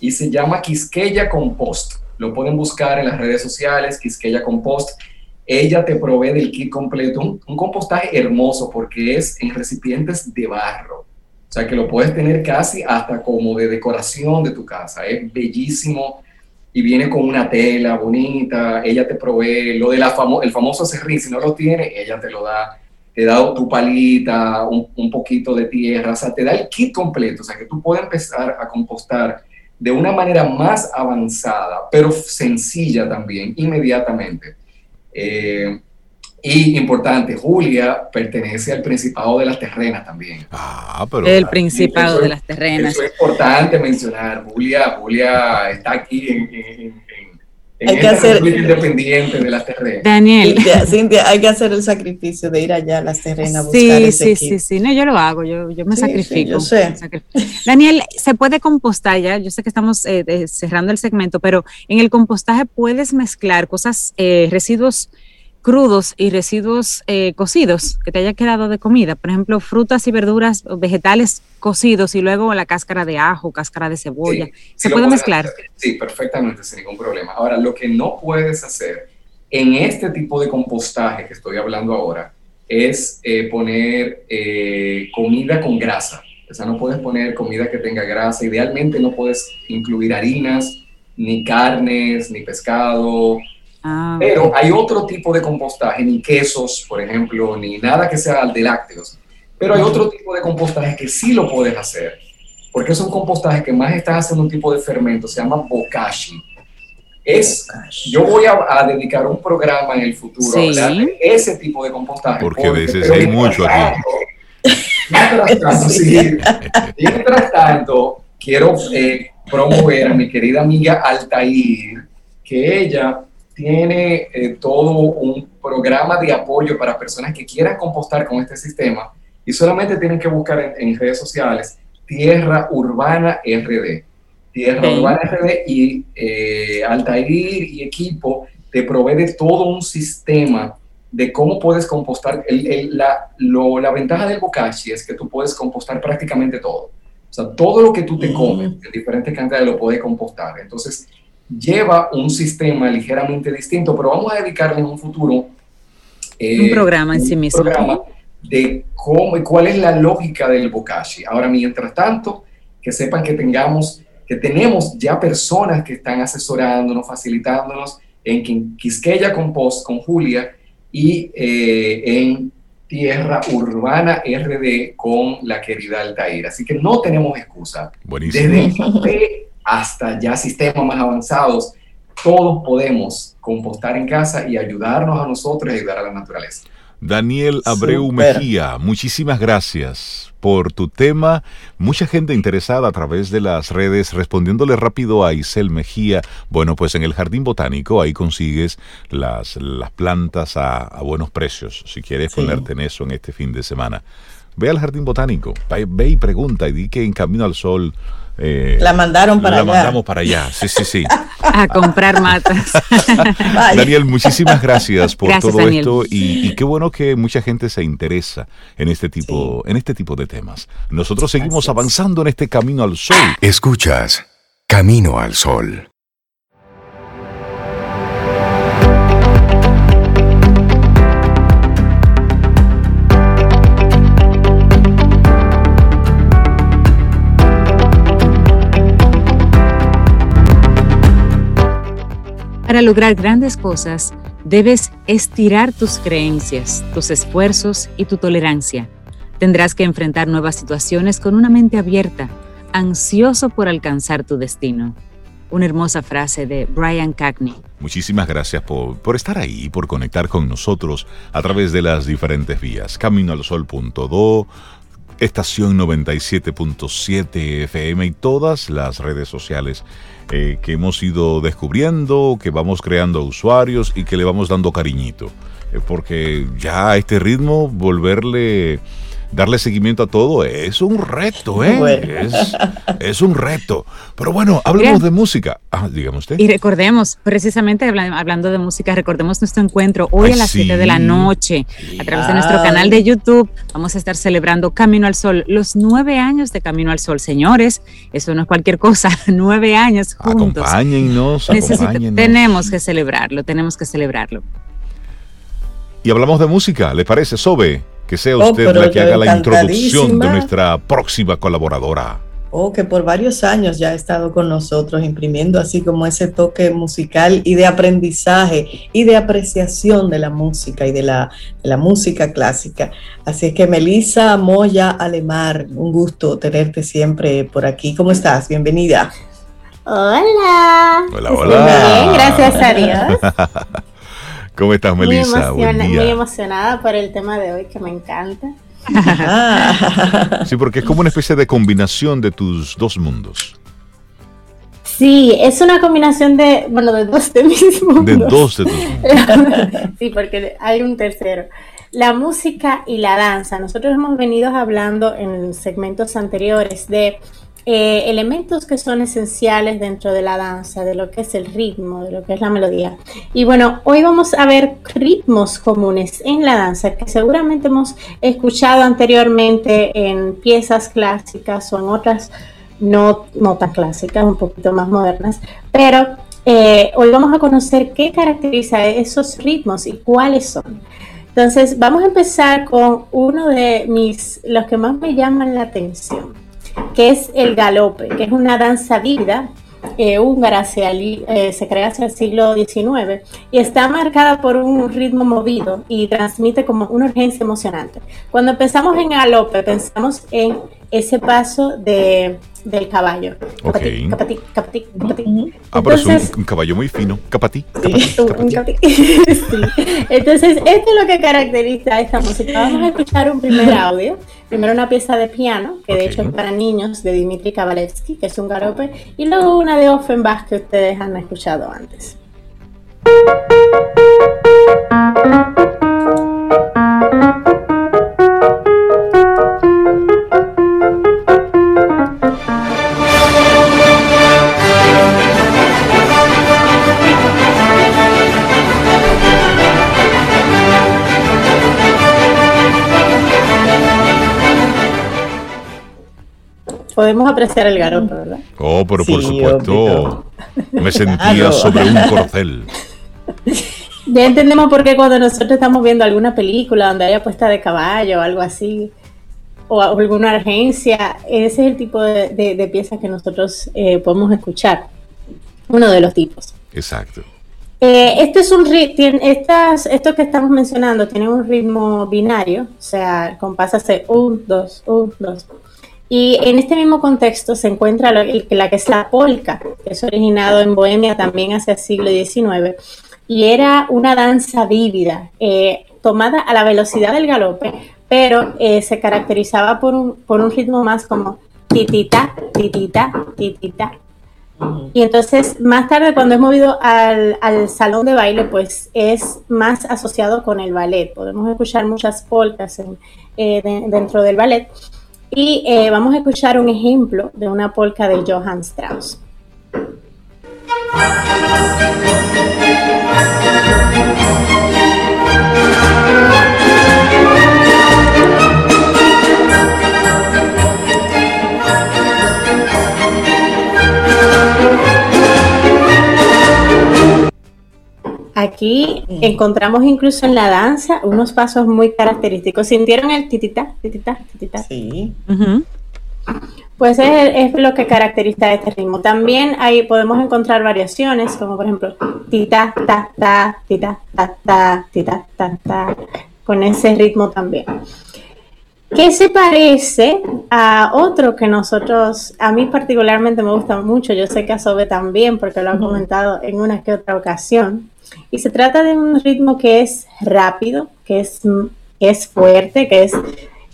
y se llama Quisqueya Compost. Lo pueden buscar en las redes sociales, Quisqueya Compost. Ella te provee del kit completo, un, un compostaje hermoso porque es en recipientes de barro. O sea que lo puedes tener casi hasta como de decoración de tu casa. Es bellísimo y viene con una tela bonita. Ella te provee lo de la famo el famoso serrín. Si no lo tiene, ella te lo da. Te da tu palita, un, un poquito de tierra. O sea, te da el kit completo. O sea que tú puedes empezar a compostar de una manera más avanzada, pero sencilla también, inmediatamente. Eh, y importante, Julia pertenece al Principado de las Terrenas también. Ah, pero... El Principado Eso- de las Terrenas. Eso es importante mencionar. Julia, Julia está aquí en, en, en, en Hay que hacer- Independiente de las Terrenas. Daniel. Cintia, Cintia, hay que hacer el sacrificio de ir allá a las terrenas a buscar Sí, ese sí, kit. sí, sí. No, yo lo hago, yo, yo me Sí, sí, sacrifico. yo sé. Daniel, ¿se puede compostar ya? Yo sé que estamos eh, cerrando el segmento, pero en el compostaje puedes mezclar cosas, eh, residuos crudos y residuos eh, cocidos que te haya quedado de comida. Por ejemplo, frutas y verduras, vegetales cocidos y luego la cáscara de ajo, cáscara de cebolla. Sí, ¿Se puede mezclar? hacer. Sí, perfectamente, sin ningún problema. Ahora, lo que no puedes hacer en este tipo de compostaje que estoy hablando ahora es eh, poner eh, comida con grasa. O sea, no puedes poner comida que tenga grasa. Idealmente no puedes incluir harinas, ni carnes, ni pescado. Ah, Pero hay otro tipo de compostaje, ni quesos, por ejemplo, ni nada que sea de lácteos. Pero hay otro tipo de compostaje que sí lo puedes hacer, porque es un compostaje que más está haciendo un tipo de fermento, se llama bokashi. Es, yo voy a, dedicar un programa en el futuro a hablar de ese tipo de compostaje. Porque, de ese hay mucho aquí. Mientras tanto, mientras tanto quiero eh, promover a mi querida amiga Altair, que ella tiene eh, todo un programa de apoyo para personas que quieran compostar con este sistema y solamente tienen que buscar en, redes sociales Tierra Urbana RD. Tierra Urbana RD y eh, Altair y equipo te provee de todo un sistema de cómo puedes compostar. la, la, ventaja del bokashi es que tú puedes compostar prácticamente todo. O sea, todo lo que tú te comes en diferentes cantidades lo puedes compostar. Entonces, lleva un sistema ligeramente distinto, pero vamos a dedicarle en un futuro. Eh, un programa en sí mismo. programa de cómo y cuál es la lógica del bokashi. Ahora, mientras tanto, que sepan que tengamos, que tenemos ya personas que están asesorándonos, facilitándonos en Quisqueya Compost con Julia y eh, en Tierra Urbana RD con la querida Altair. Así que no tenemos excusa. Buenísimo. Desde hasta ya sistemas más avanzados, todos podemos compostar en casa y ayudarnos a nosotros y ayudar a la naturaleza. Daniel Abreu Mejía, muchísimas gracias por tu tema. Mucha gente interesada a través de las redes respondiéndole rápido a Isel Mejía. Bueno, pues en el Jardín Botánico ahí consigues las, las plantas a, buenos precios. Si quieres ponerte en eso en este fin de semana. Ve al Jardín Botánico, ve y pregunta y di que en Camino al Sol eh, la mandaron para allá. La mandamos para allá, sí, sí, sí. A comprar matas. Daniel, muchísimas gracias por todo esto y, qué bueno que mucha gente se interesa en este tipo, en este tipo de temas. Nosotros seguimos avanzando en este camino al sol. Escuchas Camino al Sol. Para lograr grandes cosas, debes estirar tus creencias, tus esfuerzos y tu tolerancia. Tendrás que enfrentar nuevas situaciones con una mente abierta, ansioso por alcanzar tu destino. Una hermosa frase de Brian Cagney. Muchísimas gracias por, por estar ahí por conectar con nosotros a través de las diferentes vías. Caminoalsol.do, estación 97.7 FM y todas las redes sociales eh, que hemos ido descubriendo, que vamos creando usuarios y que le vamos dando cariñito. Eh, porque ya a este ritmo volverle darle seguimiento a todo es un reto, ¿eh? Es, un reto. Pero bueno, hablemos de música. Ah, dígame usted. Y recordemos, precisamente hablando de música, recordemos nuestro encuentro hoy a las 7 de la noche a través de nuestro canal de YouTube. Vamos a estar celebrando Camino al Sol, los nueve años de Camino al Sol. Señores, eso no es cualquier cosa, nueve años juntos. Acompáñennos, acompáñennos. Tenemos que celebrarlo, tenemos que celebrarlo. Y hablamos de música, ¿le parece, Sobe? Que sea oh, usted la que haga la introducción de nuestra próxima colaboradora. Oh, que por varios años ya ha estado con nosotros imprimiendo así como ese toque musical y de aprendizaje y de apreciación de la música y de la, la música clásica. Así es que Melissa Moya Alemar, un gusto tenerte siempre por aquí. ¿Cómo estás? Bienvenida. Hola. Hola, hola. Bien, gracias a Dios. ¿Cómo estás, Melissa? Muy, muy emocionada por el tema de hoy que me encanta. sí, porque es como una especie de combinación de tus dos mundos. Sí, es una combinación de, bueno, de dos de mis mundos. De dos de tus mundos. sí, porque hay un tercero. La música y la danza. Nosotros hemos venido hablando en segmentos anteriores de eh, elementos que son esenciales dentro de la danza, de lo que es el ritmo, de lo que es la melodía. Y bueno, hoy vamos a ver ritmos comunes en la danza que seguramente hemos escuchado anteriormente en piezas clásicas o en otras no, no tan clásicas, un poquito más modernas, pero eh, hoy vamos a conocer qué caracteriza esos ritmos y cuáles son. Entonces, vamos a empezar con uno de mis, los que más me llaman la atención, que es el galope, que es una danza vívida eh, húngara, se, eh, se crea hacia el siglo XIX y está marcada por un ritmo movido y transmite como una urgencia emocionante. Cuando pensamos en galope, pensamos en ese paso de del caballo. Okay. Capatí, capatí, capatí, Ah, pero es un, caballo muy fino. Capatí. capatí, Entonces, esto es lo que caracteriza a esta música. Vamos a escuchar un primer audio. Primero una pieza de piano, que de hecho es para niños, de Dimitri Kavalevsky, que es un garope, y luego una de Offenbach que ustedes han escuchado antes. Podemos apreciar el garoto, ¿verdad? Oh, pero por supuesto. Me sentía sobre un corcel. Ya entendemos por qué cuando nosotros estamos viendo alguna película donde haya puesta de caballo o algo así, o alguna agencia, ese es el tipo de, piezas que nosotros eh, podemos escuchar. Uno de los tipos. Exacto. Eh, este es un estas, esto que estamos mencionando tiene un ritmo binario, o sea, el compás hace 1, 2, 1, 2. Y en este mismo contexto se encuentra la, que es la polka, que es originado en Bohemia también hacia el siglo XIX, y era una danza vívida, eh, tomada a la velocidad del galope, pero eh, se caracterizaba por un, por un ritmo más como titita, titita, titita. Y entonces, más tarde, cuando es movido al, al, salón de baile, pues es más asociado con el ballet. Podemos escuchar muchas polcas en, eh, dentro del ballet. Y eh, vamos a escuchar un ejemplo de una polka de Johann Strauss. Aquí encontramos incluso en la danza unos pasos muy característicos. ¿Sintieron el titita, titita, titita? Sí. Pues es, lo que caracteriza este ritmo. También ahí podemos encontrar variaciones, como por ejemplo tita, ta, ta, tita, ta, ta, tita, ta, ta, con ese ritmo también. ¿Qué se parece a otro que nosotros, a mí particularmente me gusta mucho, yo sé que a Sobe también, porque lo ha comentado en una que otra ocasión, y se trata de un ritmo que es rápido, que es, es fuerte, que es,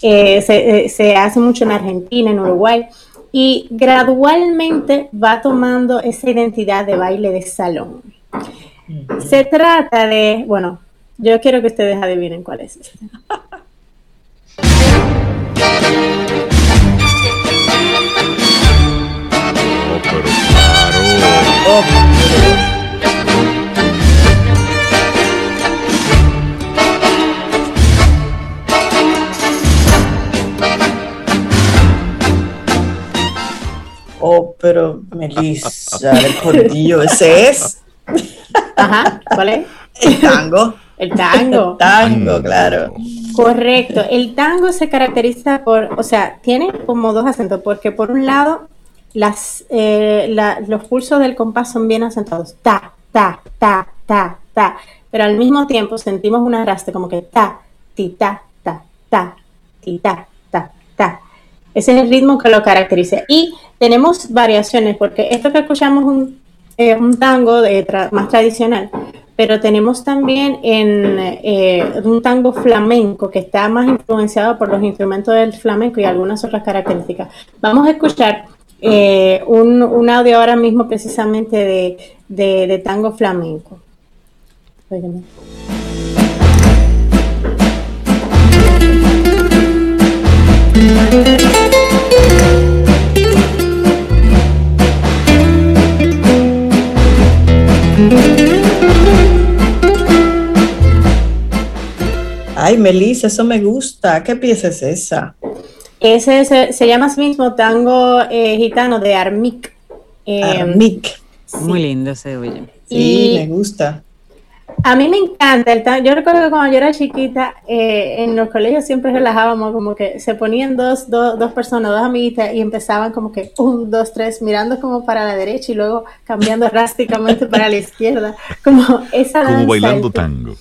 eh, se, eh, se hace mucho en Argentina, en Uruguay, y gradualmente va tomando esa identidad de baile de salón. Se trata de, bueno, yo quiero que ustedes adivinen cuál es. Este. Oh, pero claro. Oh, Oh, pero Melissa, el cordillo, ese es. Ajá, ¿cuál es? El tango. El tango. El tango, claro. Correcto. El tango se caracteriza por, o sea, tiene como dos acentos, porque por un lado, las, eh, los pulsos del compás son bien acentados. Ta, ta, ta, ta, ta. Pero al mismo tiempo sentimos un arrastre como que ta, ti, ta, ta, ta, ti, ta, ta, ta. Ese es el ritmo que lo caracteriza. Y tenemos variaciones, porque esto que escuchamos es un, eh, un tango de más tradicional, pero tenemos también eh, un tango flamenco que está más influenciado por los instrumentos del flamenco y algunas otras características. Vamos a escuchar eh, un, audio ahora mismo precisamente de tango flamenco. Ay, Melissa, eso me gusta. ¿Qué pieza es esa? Ese se, llama así mismo tango eh, gitano de Armic. Eh, Armic. Muy lindo ese oye. Sí, me gusta. A mí me encanta el tango. Yo recuerdo que cuando yo era chiquita, eh, en los colegios siempre relajábamos, como que se ponían dos, dos, dos personas, dos amiguitas, y empezaban como que un, dos, tres, mirando como para la derecha y luego cambiando drásticamente para la izquierda. Como esa Como bailando tango.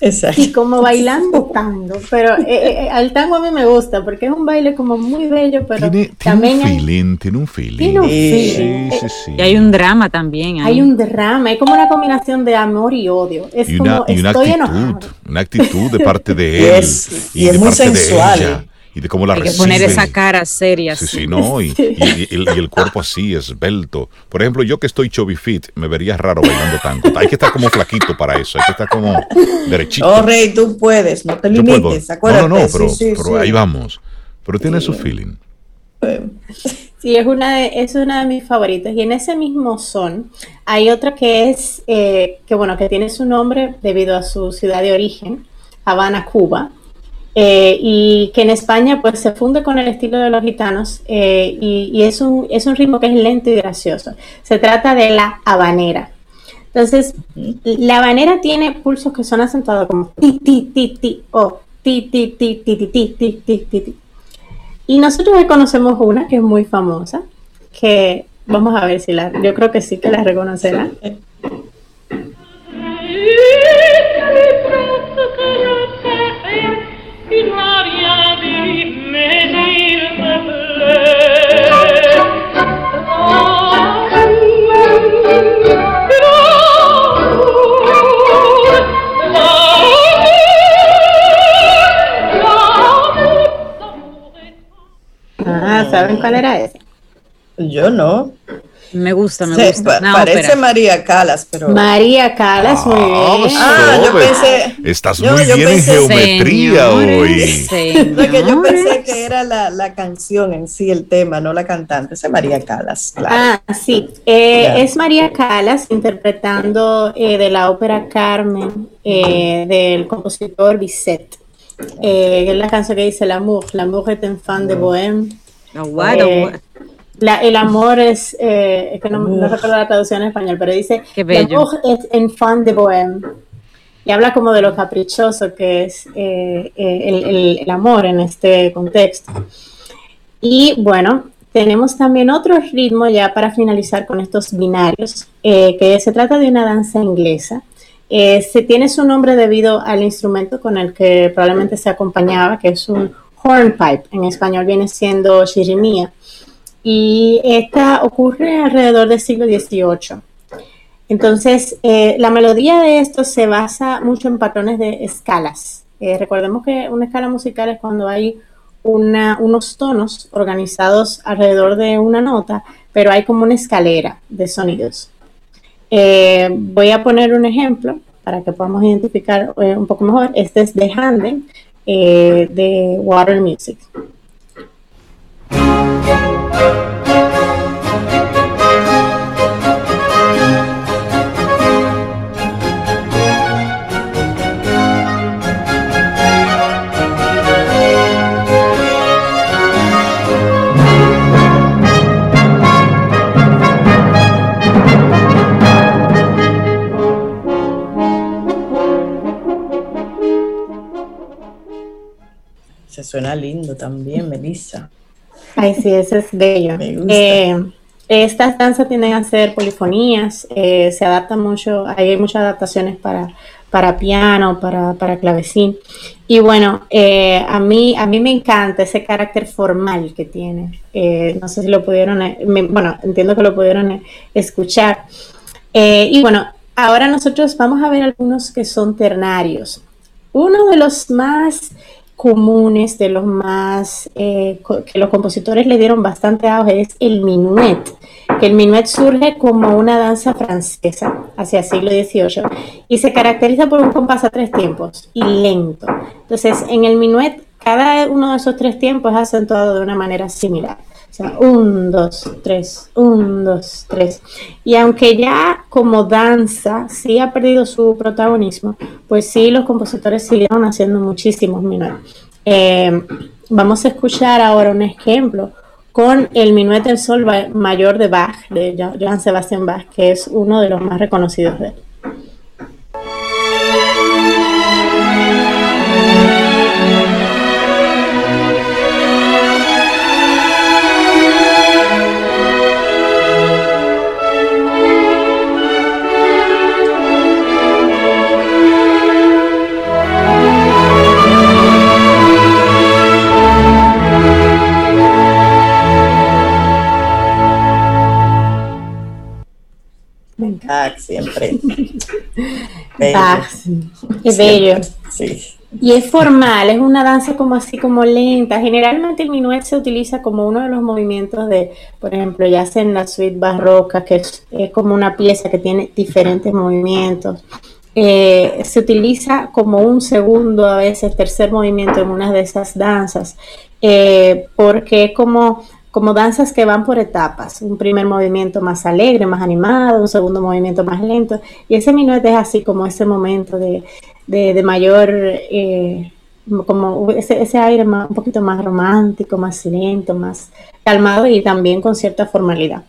Exacto. Y como bailando tango, pero eh, eh, eh, el tango a mí me gusta porque es un baile como muy bello, pero tiene, también tiene un feeling, tiene un feeling. Tiene un feeling. Sí, sí, sí. Y hay un drama también. Hay un drama, hay como una combinación de amor y odio. Es y como una, y una estoy actitud, enojado. una actitud de parte de Y él es- y y, es de muy parte sensual. de ella y de cómo la Hay que poner esa cara seria. Sí, sí, no, y, y- y el, y el cuerpo así, esbelto. Por ejemplo, yo que estoy chubby fit, me vería raro bailando tango. Hay que estar como flaquito para eso, hay que estar como derechito. Oh, Rey, tú puedes, no te limites, No, acuérdate. no, no, pero, sí, sí, pero sí. ahí vamos. Pero tiene su feeling. Sí, es una de, es una de mis favoritas. Y en ese mismo son hay otra que es, eh, que bueno, que tiene su nombre debido a su ciudad de origen, Habana, Cuba. Eh, y que en España pues se funde con el estilo de los gitanos eh, y, y es, un, es un ritmo que es lento y gracioso. Se trata de la habanera. Entonces, la habanera tiene pulsos que son acentuados como ti, ti, ti, ti, o ti, ti, ti, ti, ti, ti, ti, ti, ti, ti. Y nosotros hoy conocemos una que es muy famosa, que vamos a ver si la, yo creo que sí que la reconocerán. Ah, ¿saben cuál era esa? Yo no. Me gusta, me gusta. pa- parece ópera. María Calas, pero. María Calas, muy bien. Ah, yo pensé- Estás yo- muy yo bien en geometría hoy. Señores, No, que yo pensé que era la, la canción en sí, el tema, no la cantante. Esa es María Calas, claro. Ah, sí. Eh. Es María Calas interpretando eh, de la ópera Carmen eh, del compositor Bizet. Eh, es la canción que dice L'amour, l'amour est un fan de Bohème. No, Eh, guau. La- el amor es, eh, es que no, no recuerdo la traducción en español, pero dice. L'amour est un fan de Bohème. Y habla como de lo caprichoso que es eh, eh, el, el- el amor en este contexto. Y bueno, tenemos también otro ritmo ya para finalizar con estos binarios, eh, que se trata de una danza inglesa. Eh, se tiene su nombre debido al instrumento con el que probablemente se acompañaba, que es un hornpipe, en español viene siendo chirimía. Y esta ocurre alrededor del siglo XVIII. Entonces, eh, la melodía de esto se basa mucho en patrones de escalas. Eh, recordemos que una escala musical es cuando hay una- unos tonos organizados alrededor de una nota, pero hay como una escalera de sonidos. Eh, voy a poner un ejemplo para que podamos identificar un poco mejor. Este es de Handel, de Water Music. Se suena lindo también, Melissa. Ay, sí, ese es bello. Me gusta. Eh, estas danzas tienden a ser polifonías, eh, se adaptan mucho, hay muchas adaptaciones para, para piano, para, para clavecín. Y bueno, eh, a, mí, a mí me encanta ese carácter formal que tiene. Eh, no sé si lo pudieron, me- bueno, entiendo que lo pudieron escuchar. Y bueno, ahora nosotros vamos a ver algunos que son ternarios. Uno de los más comunes, de los más eh, que los compositores le dieron bastante auge es el minuet. Que el minuet surge como una danza francesa hacia el siglo XVIII y se caracteriza por un compás a tres tiempos y lento. Entonces, en el minuet, cada uno de esos tres tiempos es acentuado de una manera similar. O sea, un, dos, tres, un, dos, tres. Y aunque ya como danza sí ha perdido su protagonismo, pues sí los compositores siguieron haciendo muchísimos minuet. Eh, vamos a escuchar ahora un ejemplo con el Minuet del Sol Mayor de Bach, de Jo- Johann Sebastian Bach, que es uno de los más reconocidos de él. Bach siempre. Bach, es bello. Sí. Y es formal, es una danza como así como lenta. Generalmente el minuet se utiliza como uno de los movimientos de, por ejemplo, ya sea en la suite barroca, que es, como una pieza que tiene diferentes movimientos. Eh, se utiliza como un segundo, a veces tercer movimiento en una de esas danzas, eh, porque es como como danzas que van por etapas, un primer movimiento más alegre, más animado, un segundo movimiento más lento, y ese minuet es así como ese momento de, mayor, eh, como ese, aire un poquito más romántico, más lento, más calmado y también con cierta formalidad.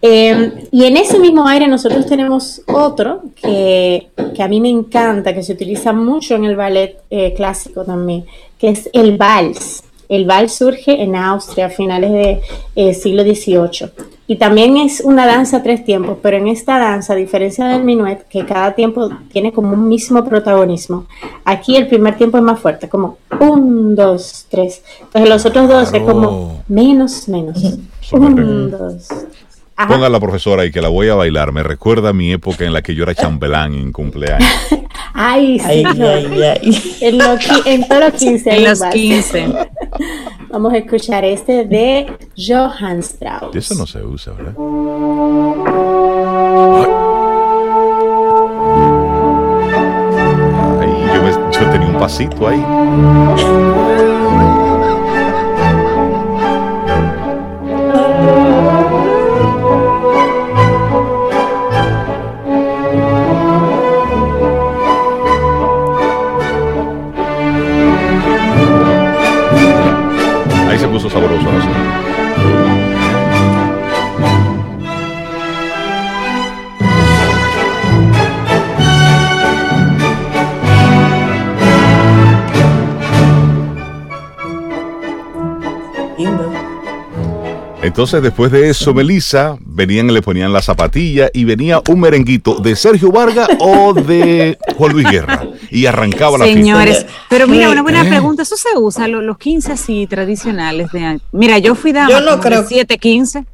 Em, y en ese mismo aire nosotros tenemos otro que, a mí me encanta, que se utiliza mucho en el ballet eh, clásico también, que es el vals. El vals surge en Austria a finales del eh, siglo XVIII y también es una danza a tres tiempos, pero en esta danza, a diferencia del minuet, que cada tiempo tiene como un mismo protagonismo, aquí el primer tiempo es más fuerte, como un, dos, tres. Entonces los otros dos es como menos, menos. Un, dos. Ponga la profesora y que la voy a bailar. Me recuerda a mi época en la que yo era chambelán en cumpleaños. ay, sí. En, todos los 15. En los 15. Vamos a escuchar este de Johann Strauss. Eso no se usa, ¿verdad? Ay, yo, yo tenía un pasito ahí. Entonces, después de eso, Melissa, venían y le ponían la zapatilla y venía un merenguito de Sergio Vargas o de Juan Luis Guerra y arrancaba la fiesta. Señores, pero mira, una buena ¿Eh? pregunta, ¿eso se usa los, 15 así tradicionales? De, mira, yo fui dama yo no creo. 7, 15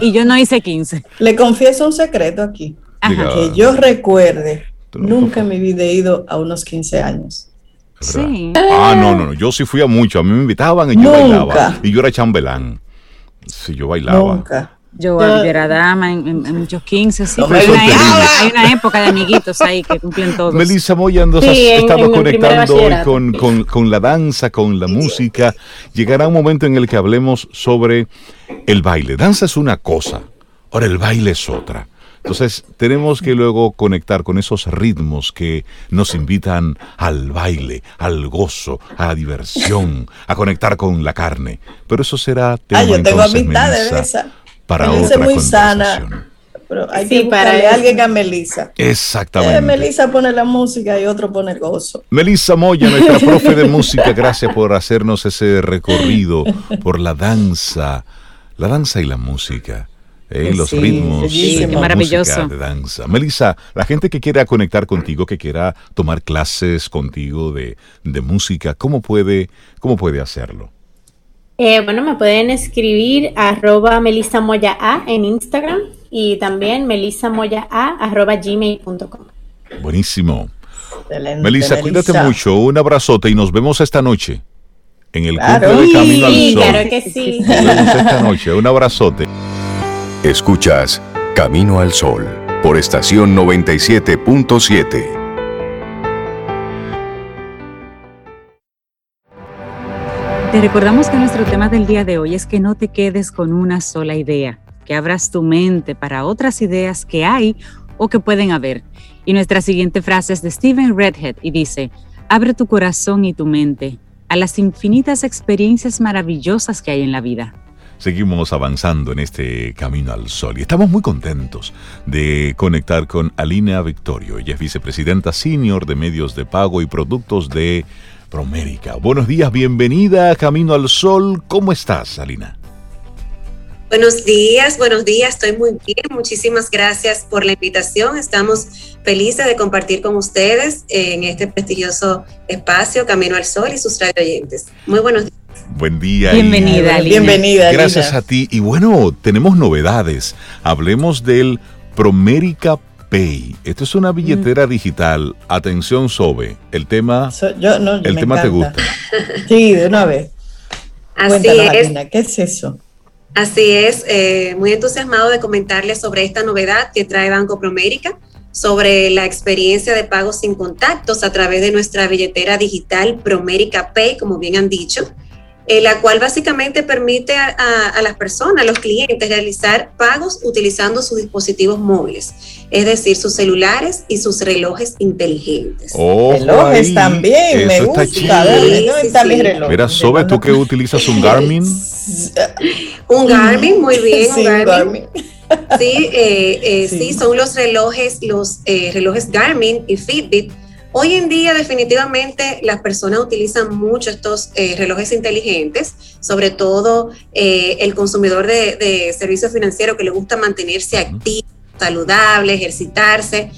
y yo no hice 15. Le confieso un secreto aquí, que yo recuerde, nunca en mi vida he ido a unos 15 años. Sí. Ah, no, no, no, yo sí fui a mucho, a mí me invitaban y yo bailaba y yo era chambelán. Sí, yo bailaba. Nunca. Yo, era dama en, muchos 15, sí, hay, una época, de amiguitos ahí que cumplen todos. Melissa Moya, nos estamos conectando hoy con, con, con, la danza, con la música. Llegará un momento en el que hablemos sobre el baile. Danza es una cosa, ahora el baile es otra. Entonces tenemos que luego conectar con esos ritmos que nos invitan al baile, al gozo, a la diversión, a conectar con la carne. Pero eso será tema ah, yo tengo a mitad de esa para otra muy sana. Pero hay que para alguien a Melissa. Exactamente. Eh, Melissa pone la música y otro pone el gozo. Melissa Moya, nuestra profe de música, gracias por hacernos ese recorrido por la danza, la danza y la música. Eh, los ritmos sí, maravilloso. de danza. Melissa, la gente que quiera conectar contigo, que quiera tomar clases contigo de, de música, ¿cómo puede, ¿cómo puede hacerlo? Eh, bueno, me pueden escribir arroba Moya A en Instagram y también melisamoyaa arroba gmail.com. Buenísimo. Melissa, cuídate mucho, un abrazote y nos vemos esta noche en el claro. de Camino al Sol. Claro que sí. Nos vemos esta noche, un abrazote. Escuchas Camino al Sol por estación 97.7. Te recordamos que nuestro tema del día de hoy es que no te quedes con una sola idea, que abras tu mente para otras ideas que hay o que pueden haber. Y nuestra siguiente frase es de Stephen Redhead y dice, abre tu corazón y tu mente a las infinitas experiencias maravillosas que hay en la vida. Seguimos avanzando en este camino al sol y estamos muy contentos de conectar con Alina Victorio. Ella es vicepresidenta senior de medios de pago y productos de Promérica. Buenos días, bienvenida a Camino al Sol. ¿Cómo estás, Alina? Buenos días, buenos días, estoy muy bien. Muchísimas gracias por la invitación. Estamos felices de compartir con ustedes en este prestigioso espacio Camino al Sol y sus radio oyentes. Muy buenos días. Buen día. Bienvenida, Alina. Bienvenida. Gracias a ti. Y bueno, tenemos novedades. Hablemos del Promérica Pay. Esto es una billetera digital. Atención, Sobe. El tema, So- yo, no, el me tema te gusta. Sí, de una vez. Así Cuéntanos, es. Alina, ¿qué es eso? Así es, eh, muy entusiasmado de comentarles sobre esta novedad que trae Banco Promérica, sobre la experiencia de pagos sin contactos a través de nuestra billetera digital Promérica Pay, como bien han dicho, eh, la cual básicamente permite a, a- a las personas, a los clientes, realizar pagos utilizando sus dispositivos móviles, es decir, sus celulares y sus relojes inteligentes. Ojo Relojes ahí. también, me Eso está gusta. chido. ¿Dónde Sí, sí, sí. reloj? Mira, Sobe, tú que utilizas un Garmin. Un Garmin, muy bien, Sí, un Garmin. Garmin. Sí, eh, eh, sí. Sí. son los relojes, los eh, relojes Garmin y Fitbit. Hoy en día definitivamente las personas utilizan mucho estos eh, relojes inteligentes, sobre todo eh, el consumidor de, de servicios financieros que le gusta mantenerse activo, saludable, ejercitarse,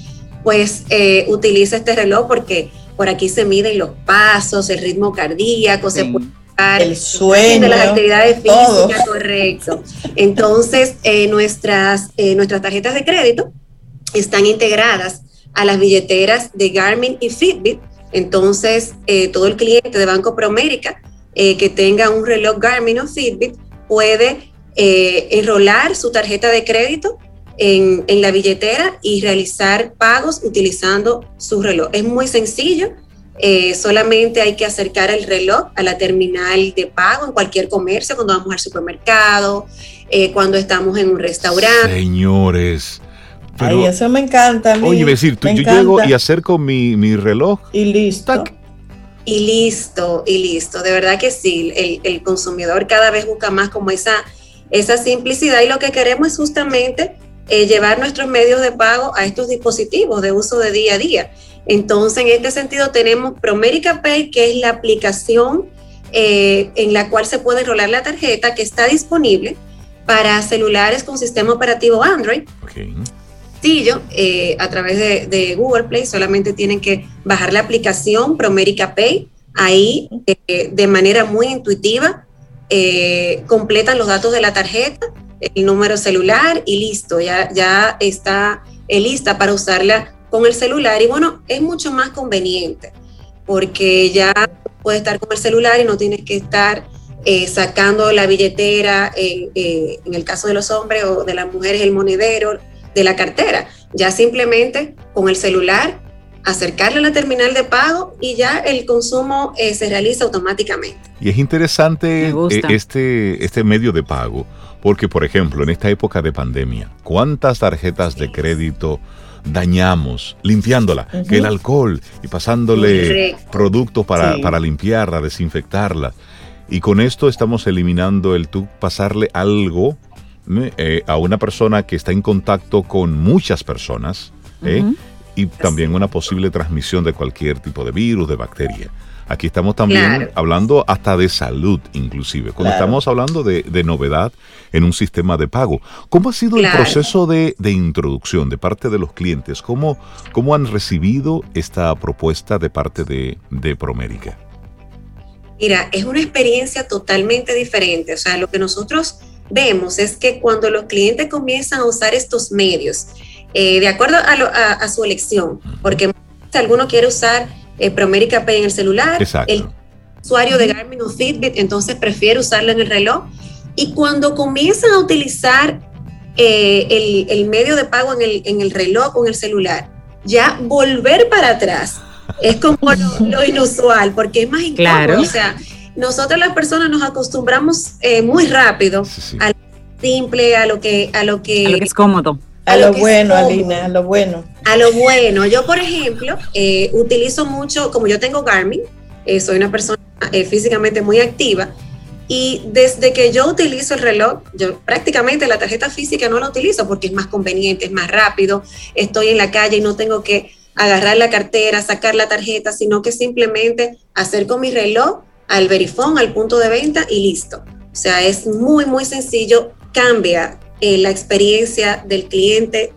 pues eh, utiliza este reloj porque por aquí se miden los pasos, el ritmo cardíaco, se puede El sueño. de las actividades todo. físicas, correcto. Entonces, eh, nuestras, eh, nuestras tarjetas de crédito están integradas a las billeteras de Garmin y Fitbit. Entonces, eh, todo el cliente de Banco Promérica eh, que tenga un reloj Garmin o Fitbit puede eh, enrolar su tarjeta de crédito en, en la billetera y realizar pagos utilizando su reloj. Es muy sencillo. Eh, solamente hay que acercar el reloj a la terminal de pago en cualquier comercio, cuando vamos al supermercado, eh, cuando estamos en un restaurante. Señores. Ay, Pero, eso me encanta. a mí. oye, decir, tú, Me yo encanta. llego y acerco mi, mi reloj. Y listo. Tac. Y listo, y listo. De verdad que sí, el, el consumidor cada vez busca más como esa, esa simplicidad y lo que queremos es justamente eh, llevar nuestros medios de pago a estos dispositivos de uso de día a día. Entonces, en este sentido, tenemos Promérica Pay, que es la aplicación eh, en la cual se puede rolar la tarjeta que está disponible para celulares con sistema operativo Android Ok. Eh, a través de, Google Play. Solamente tienen que bajar la aplicación Promérica Pay. Ahí, eh, de manera muy intuitiva, eh, completan los datos de la tarjeta, el número celular y listo. Ya, ya está lista para usarla con el celular. Y bueno, es mucho más conveniente porque ya puedes estar con el celular y no tienes que estar sacando la billetera, en el caso de los hombres o de las mujeres, el monedero de la cartera. Ya simplemente con el celular acercarle a la terminal de pago y ya el consumo eh, se realiza automáticamente. Y es interesante eh, este, este medio de pago, porque por ejemplo, en esta época de pandemia, ¿cuántas tarjetas de crédito dañamos limpiándola? Que el alcohol y pasándole Correcto. productos para, Sí. para limpiarla, desinfectarla. Y con esto estamos eliminando el tú pasarle algo. Eh, a una persona que está en contacto con muchas personas ¿eh? Y también una posible transmisión de cualquier tipo de virus, de bacteria. Aquí estamos también Claro. hablando hasta de salud, inclusive, cuando Claro. estamos hablando de, de novedad en un sistema de pago. ¿Cómo ha sido el proceso de, de introducción de parte de los clientes? ¿Cómo, cómo han recibido esta propuesta de parte de, de Promérica? Mira, es una experiencia totalmente diferente. O sea, lo que nosotros vemos es que cuando los clientes comienzan a usar estos medios, eh, de acuerdo a, lo- a- a su elección, porque si alguno quiere usar eh, Promérica Pay en el celular, Exacto. el usuario de Garmin o Fitbit, entonces prefiere usarlo en el reloj. Y cuando comienzan a utilizar eh, el, el medio de pago en el, en el reloj o en el celular, ya volver para atrás es como lo, lo inusual, porque es más incómodo. Claro. O sea, nosotros las personas nos acostumbramos eh, muy rápido Sí, sí. a lo simple, a lo que, a lo que, A lo que es cómodo. A a lo lo bueno, cómodo. Alina, a lo bueno. a lo bueno. Yo, por ejemplo, eh, utilizo mucho, como yo tengo Garmin, eh, soy una persona eh, físicamente muy activa, y desde que yo utilizo el reloj, yo prácticamente la tarjeta física no la utilizo porque es más conveniente, es más rápido, estoy en la calle y no tengo que agarrar la cartera, sacar la tarjeta, sino que simplemente acerco mi reloj al verifón, al punto de venta y listo. O sea, es muy, muy sencillo, cambia eh, la experiencia del cliente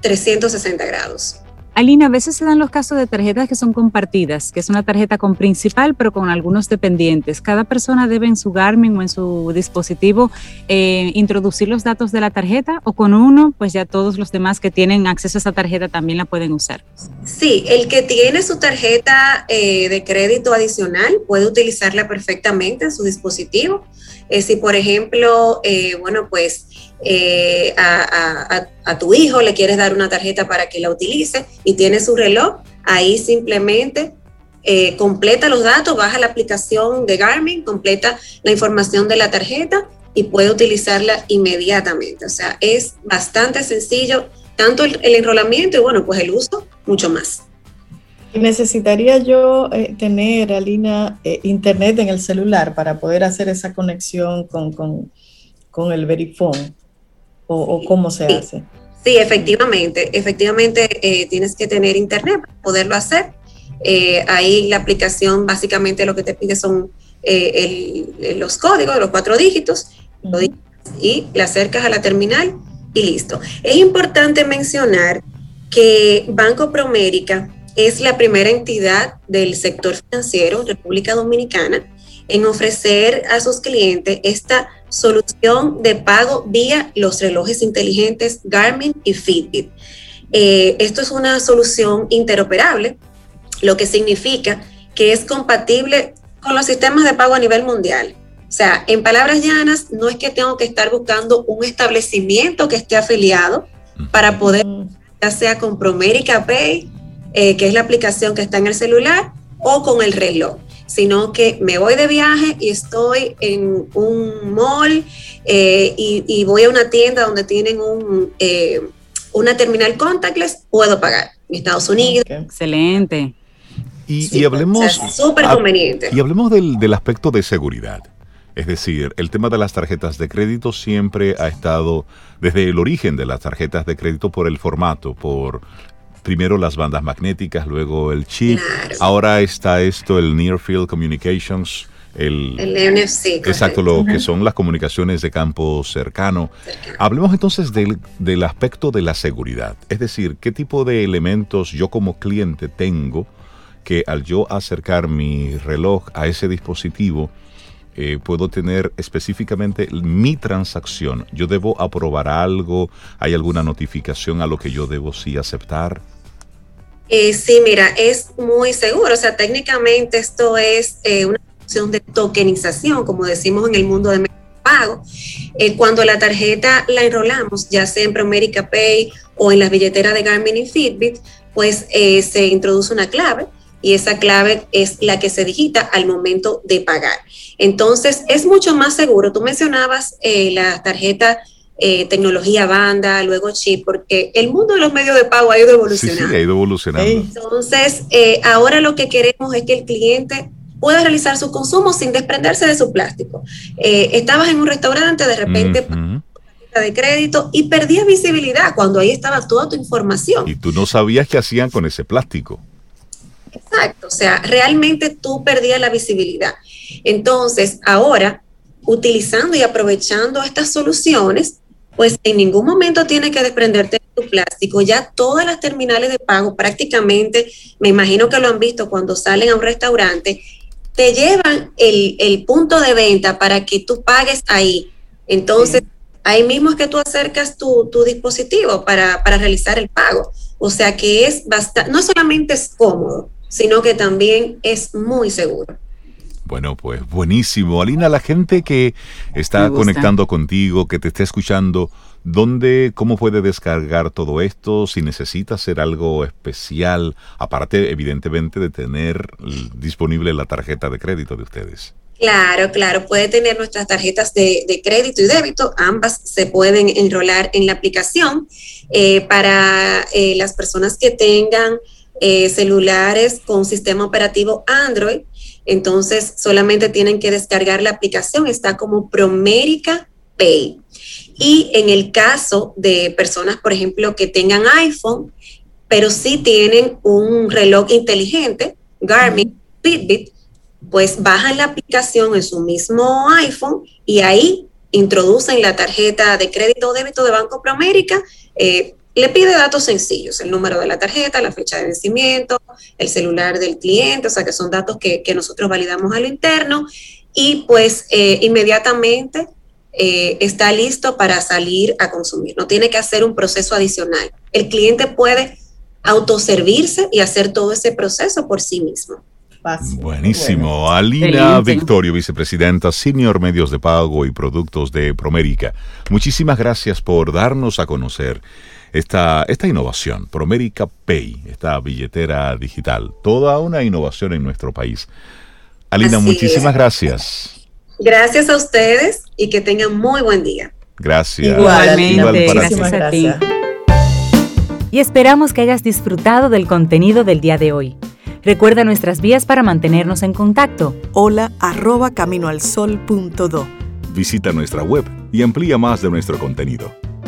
360 grados. Alina, a veces se dan los casos de tarjetas que son compartidas, que es una tarjeta con principal, pero con algunos dependientes. Cada persona debe en su Garmin o en su dispositivo eh, introducir los datos de la tarjeta o con uno, pues ya todos los demás que tienen acceso a esa tarjeta también la pueden usar. Sí, el que tiene su tarjeta eh, de crédito adicional puede utilizarla perfectamente en su dispositivo. Eh, si, por ejemplo, bueno, pues eh, a, tu hijo, le quieres dar una tarjeta para que la utilice y tiene su reloj, ahí simplemente eh, completa los datos, baja la aplicación de Garmin, completa la información de la tarjeta y puede utilizarla inmediatamente. O sea, es bastante sencillo, tanto el, enrolamiento y bueno, pues el uso, mucho más. necesitaría yo eh, tener, Alina, internet en el celular para poder hacer esa conexión con, con, con el Verifone o, cómo se hace? Sí, efectivamente, efectivamente eh, tienes que tener internet para poderlo hacer. Eh, ahí la aplicación básicamente lo que te pide son eh, los códigos, los cuatro dígitos, y le acercas a la terminal y listo. Es importante mencionar que Banco Promérica es la primera entidad del sector financiero, República Dominicana, en ofrecer a sus clientes esta solución de pago vía los relojes inteligentes Garmin y Fitbit. Eh, esto es una solución interoperable, lo que significa que es compatible con los sistemas de pago a nivel mundial. O sea, en palabras llanas, no es que tengo que estar buscando un establecimiento que esté afiliado para poder, ya sea con Promérica Pay, eh, que es la aplicación que está en el celular, o con el reloj sino que me voy de viaje y estoy en un mall eh, y, voy a una tienda donde tienen un, eh, una terminal contactless, puedo pagar en Estados Unidos. Excelente. Y, hablemos, súper conveniente. y hablemos del, del aspecto de seguridad. Es decir, el tema de las tarjetas de crédito siempre ha estado desde el origen de las tarjetas de crédito por el formato, por primero las bandas magnéticas, luego el chip. Ahora está esto, el Near Field Communications. El, NFC. Exacto, lo que son las comunicaciones de campo cercano. Hablemos entonces del, del aspecto de la seguridad. Es decir, qué tipo de elementos yo como cliente tengo que al yo acercar mi reloj a ese dispositivo, eh, puedo tener específicamente mi transacción. Yo debo aprobar algo, hay alguna notificación a lo que yo debo sí aceptar. Eh, sí, mira, es muy seguro. O sea, técnicamente esto es eh, una función de tokenización, como decimos en el mundo de pago. Eh, cuando la tarjeta la enrolamos, ya sea en Promerica Pay o en las billeteras de Garmin y Fitbit, pues se introduce una clave y esa clave es la que se digita al momento de pagar. Entonces, es mucho más seguro. Tú mencionabas la tarjeta eh, tecnología banda, luego chip, porque el mundo de los medios de pago ha ido evolucionando. Sí, ha ido evolucionando. Entonces, eh, ahora lo que queremos es que el cliente pueda realizar su consumo sin desprenderse de su plástico. Eh, estabas en un restaurante, de repente de crédito y perdías visibilidad cuando ahí estaba toda tu información. Y tú no sabías qué hacían con ese plástico. Exacto, o sea, realmente tú perdías la visibilidad. Entonces, ahora, utilizando y aprovechando estas soluciones, pues en ningún momento tienes que desprenderte de tu plástico. Ya todas las terminales de pago prácticamente, me imagino que lo han visto cuando salen a un restaurante, te llevan el, punto de venta para que tú pagues ahí. Entonces, ahí mismo es que tú acercas tu, dispositivo para, para, realizar el pago. O sea que es bastante, no solamente es cómodo, sino que también es muy seguro. Bueno, pues buenísimo. Alina, la gente que está conectando contigo, que te está escuchando, ¿dónde, cómo puede descargar todo esto? Si necesita hacer algo especial, aparte evidentemente de tener disponible la tarjeta de crédito de ustedes. Claro, claro, puede tener nuestras tarjetas de, crédito y débito, ambas se pueden enrolar en la aplicación. Eh, para eh, las personas que tengan eh, celulares con sistema operativo Android, entonces, solamente tienen que descargar la aplicación, está como Promérica Pay. Y en el caso de personas, por ejemplo, que tengan iPhone, pero sí tienen un reloj inteligente, Garmin, Fitbit, pues bajan la aplicación en su mismo iPhone y ahí introducen la tarjeta de crédito o débito de Banco Promérica, eh, le pide datos sencillos, el número de la tarjeta, la fecha de vencimiento, el celular del cliente, o sea que son datos que, nosotros validamos a lo interno y pues eh, inmediatamente eh, está listo para salir a consumir. No tiene que hacer un proceso adicional. El cliente puede autoservirse y hacer todo ese proceso por sí mismo. Buenísimo. Alina Victorio, vicepresidenta Senior Medios de Pago y Productos de Promérica. Muchísimas gracias por darnos a conocer esta, esta innovación, Promérica Pay, esta billetera digital. Toda una innovación en nuestro país. Alina, muchísimas gracias. Gracias a ustedes y que tengan muy buen día. Gracias. Igualmente. gracias a ti. Y esperamos que hayas disfrutado del contenido del día de hoy. Recuerda nuestras vías para mantenernos en contacto. Hola arroba caminoalsol.do. Visita nuestra web y amplía más de nuestro contenido.